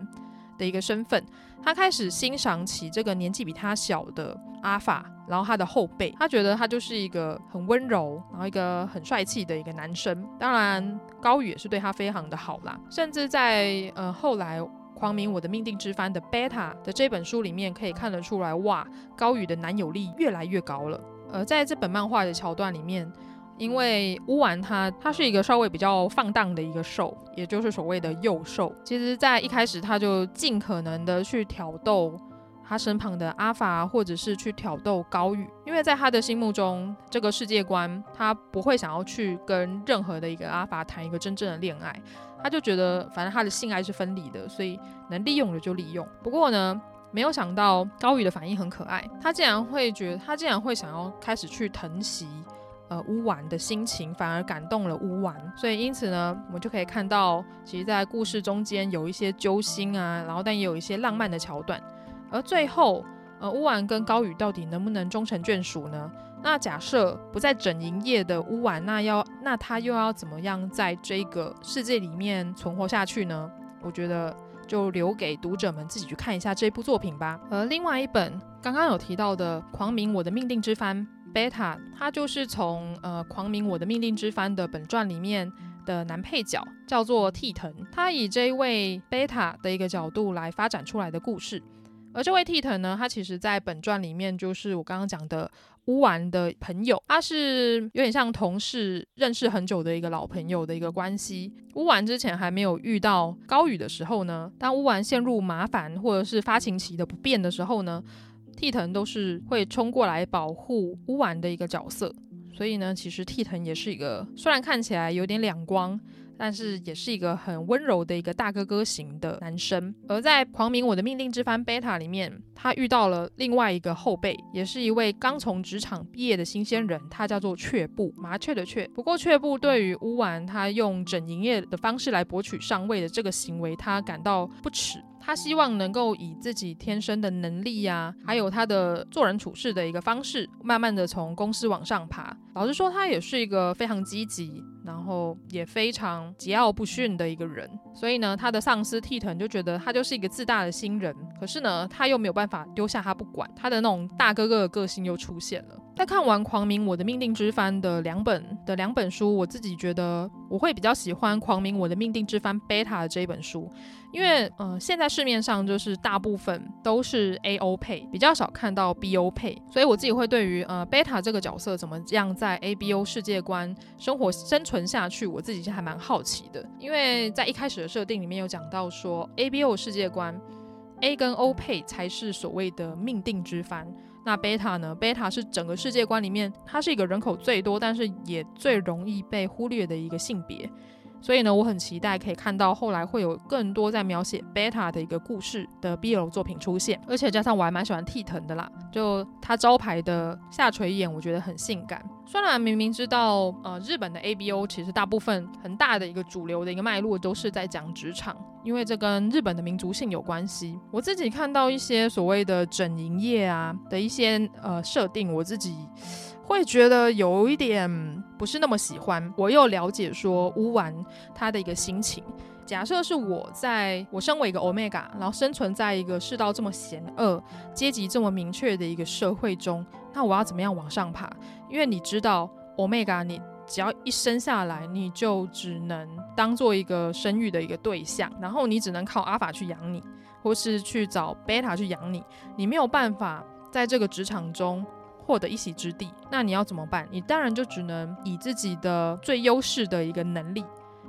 的一个身份。他开始欣赏起这个年纪比他小的阿法，然后他的后辈，他觉得他就是一个很温柔，然后一个很帅气的一个男生。当然，高宇也是对他非常的好啦，甚至在呃后来。狂鸣我的命定之番的贝塔的这本书里面可以看得出来，哇，高宇的男友力越来越高了。呃，在这本漫画的桥段里面，因为乌丸他他是一个稍微比较放荡的一个受，也就是所谓的幼受。其实，在一开始他就尽可能的去挑逗他身旁的阿法，或者是去挑逗高宇，因为在他的心目中，这个世界观他不会想要去跟任何的一个阿法谈一个真正的恋爱。他就觉得，反正他的性爱是分离的，所以能利用的就利用。不过呢，没有想到高宇的反应很可爱，他竟然会觉得，他竟然会想要开始去疼惜，呃，乌丸的心情，反而感动了乌丸。所以因此呢，我们就可以看到，其实，在故事中间有一些揪心啊，然后但也有一些浪漫的桥段。而最后，呃，乌丸跟高宇到底能不能终成眷属呢？那假设不在整营业的乌丸，那要那他又要怎么样在这个世界里面存活下去呢？我觉得就留给读者们自己去看一下这部作品吧。而另外一本刚刚有提到的《狂明我的命定之番》贝塔，它就是从呃《狂明我的命定之番》的本传里面的男配角叫做替藤，他以这一位贝塔的一个角度来发展出来的故事。而这位替藤呢，他其实在本传里面就是我刚刚讲的。乌丸的朋友，他是有点像同事，认识很久的一个老朋友的一个关系。乌丸之前还没有遇到高宇的时候呢，当乌丸陷入麻烦或者是发情期的不便的时候呢，替藤都是会冲过来保护乌丸的一个角色。所以呢，其实替藤也是一个虽然看起来有点两光。但是也是一个很温柔的一个大哥哥型的男生，而在《狂鸣我的命令之番》Beta 里面，他遇到了另外一个后辈，也是一位刚从职场毕业的新鲜人，他叫做却步，麻雀的雀。不过却步对于乌丸他用整营业的方式来博取上位的这个行为，他感到不耻。他希望能够以自己天生的能力呀、还有他的做人处事的一个方式，慢慢的从公司往上爬。老实说，他也是一个非常积极，然后也非常桀骜不驯的一个人。所以呢，他的上司替藤就觉得他就是一个自大的新人。可是呢，他又没有办法丢下他不管，他的那种大哥哥的个性又出现了。在看完《狂明我的命定之番》的两本的两本书，我自己觉得我会比较喜欢《狂明我的命定之番》贝塔的这一本书。因为，呃，现在市面上就是大部分都是 AO 配，比较少看到 BO 配，所以我自己会对于呃贝塔这个角色怎么样在 ABO 世界观生活生存下去，我自己是还蛮好奇的。因为在一开始的设定里面有讲到说，ABO 世界观 A 跟 O 配才是所谓的命定之番，那贝塔呢？贝塔是整个世界观里面，它是一个人口最多，但是也最容易被忽略的一个性别。所以呢，我很期待可以看到后来会有更多在描写贝塔的一个故事的 BL 作品出现，而且加上我还蛮喜欢替藤的啦，就他招牌的下垂眼，我觉得很性感。虽然明明知道，呃，日本的 ABO 其实大部分很大的一个主流的一个脉络都是在讲职场，因为这跟日本的民族性有关系。我自己看到一些所谓的整营业啊的一些呃设定，我自己。会觉得有一点不是那么喜欢。我又了解说乌丸他的一个心情，假设是我在我身为一个 Omega，然后生存在一个世道这么险恶、阶级这么明确的一个社会中，那我要怎么样往上爬？因为你知道 Omega，你只要一生下来，你就只能当做一个生育的一个对象，然后你只能靠 Alpha 去养你，或是去找 Beta 去养你，你没有办法在这个职场中。获得一席之地，那你要怎么办？你当然就只能以自己的最优势的一个能力，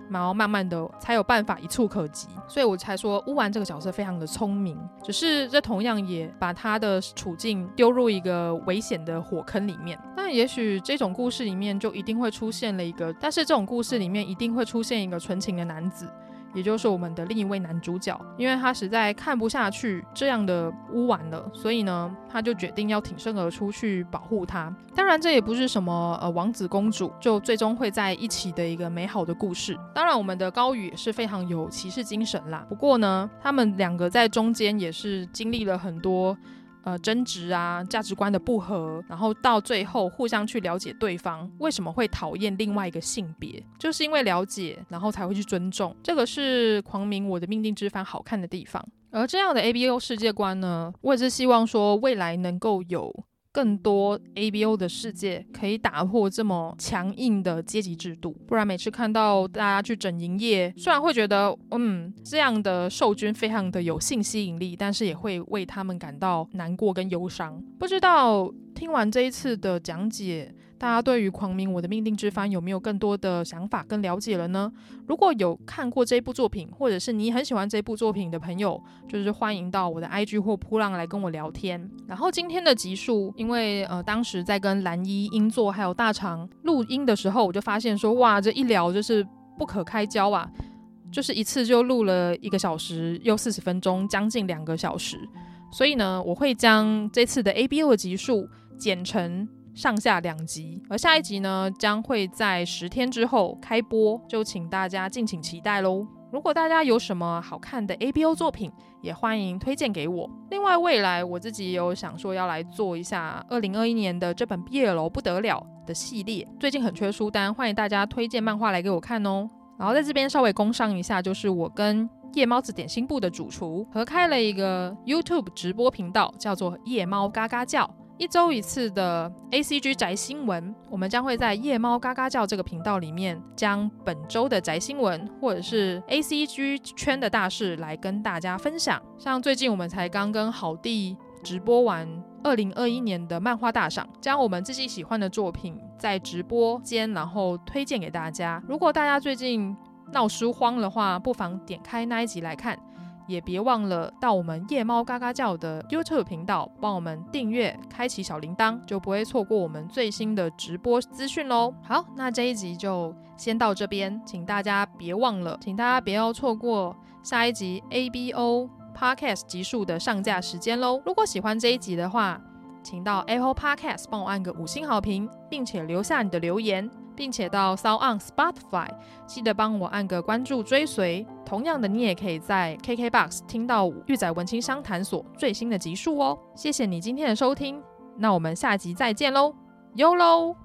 然后慢慢的才有办法一触可及。所以我才说乌丸这个角色非常的聪明，只是这同样也把他的处境丢入一个危险的火坑里面。那也许这种故事里面就一定会出现了一个，但是这种故事里面一定会出现一个纯情的男子。也就是我们的另一位男主角，因为他实在看不下去这样的乌丸了，所以呢，他就决定要挺身而出去保护他。当然，这也不是什么呃王子公主就最终会在一起的一个美好的故事。当然，我们的高宇也是非常有骑士精神啦。不过呢，他们两个在中间也是经历了很多。呃，争执啊，价值观的不合，然后到最后互相去了解对方为什么会讨厌另外一个性别，就是因为了解，然后才会去尊重。这个是狂鸣我的命定之番好看的地方。而这样的 ABO 世界观呢，我也是希望说未来能够有。更多 ABO 的世界可以打破这么强硬的阶级制度，不然每次看到大家去整营业，虽然会觉得嗯这样的受君非常的有性吸引力，但是也会为他们感到难过跟忧伤。不知道听完这一次的讲解。大家对于《狂鸣我的命定之番》有没有更多的想法跟了解了呢？如果有看过这部作品，或者是你很喜欢这部作品的朋友，就是欢迎到我的 IG 或噗浪来跟我聊天。然后今天的集数，因为呃当时在跟蓝一、英作还有大肠录音的时候，我就发现说，哇，这一聊就是不可开交啊，就是一次就录了一个小时又四十分钟，将近两个小时。所以呢，我会将这次的 ABO 的集数剪成。上下两集，而下一集呢，将会在十天之后开播，就请大家敬请期待喽。如果大家有什么好看的 ABO 作品，也欢迎推荐给我。另外，未来我自己有想说要来做一下二零二一年的这本 BL 不得了的系列，最近很缺书单，欢迎大家推荐漫画来给我看哦。然后在这边稍微工商一下，就是我跟夜猫子点心部的主厨合开了一个 YouTube 直播频道，叫做夜猫嘎嘎叫。一周一次的 ACG 宅新闻，我们将会在夜猫嘎嘎叫这个频道里面，将本周的宅新闻或者是 ACG 圈的大事来跟大家分享。像最近我们才刚跟好弟直播完二零二一年的漫画大赏，将我们自己喜欢的作品在直播间然后推荐给大家。如果大家最近闹书荒的话，不妨点开那一集来看。也别忘了到我们夜猫嘎嘎叫的 YouTube 频道，帮我们订阅、开启小铃铛，就不会错过我们最新的直播资讯喽。好，那这一集就先到这边，请大家别忘了，请大家不要错过下一集 ABO Podcast 集数的上架时间喽。如果喜欢这一集的话，请到 Apple Podcast 帮我按个五星好评，并且留下你的留言。并且到 s o n Spotify，记得帮我按个关注追随。同样的，你也可以在 KKBOX 听到玉仔文青商谈所最新的集数哦。谢谢你今天的收听，那我们下集再见喽，哟喽。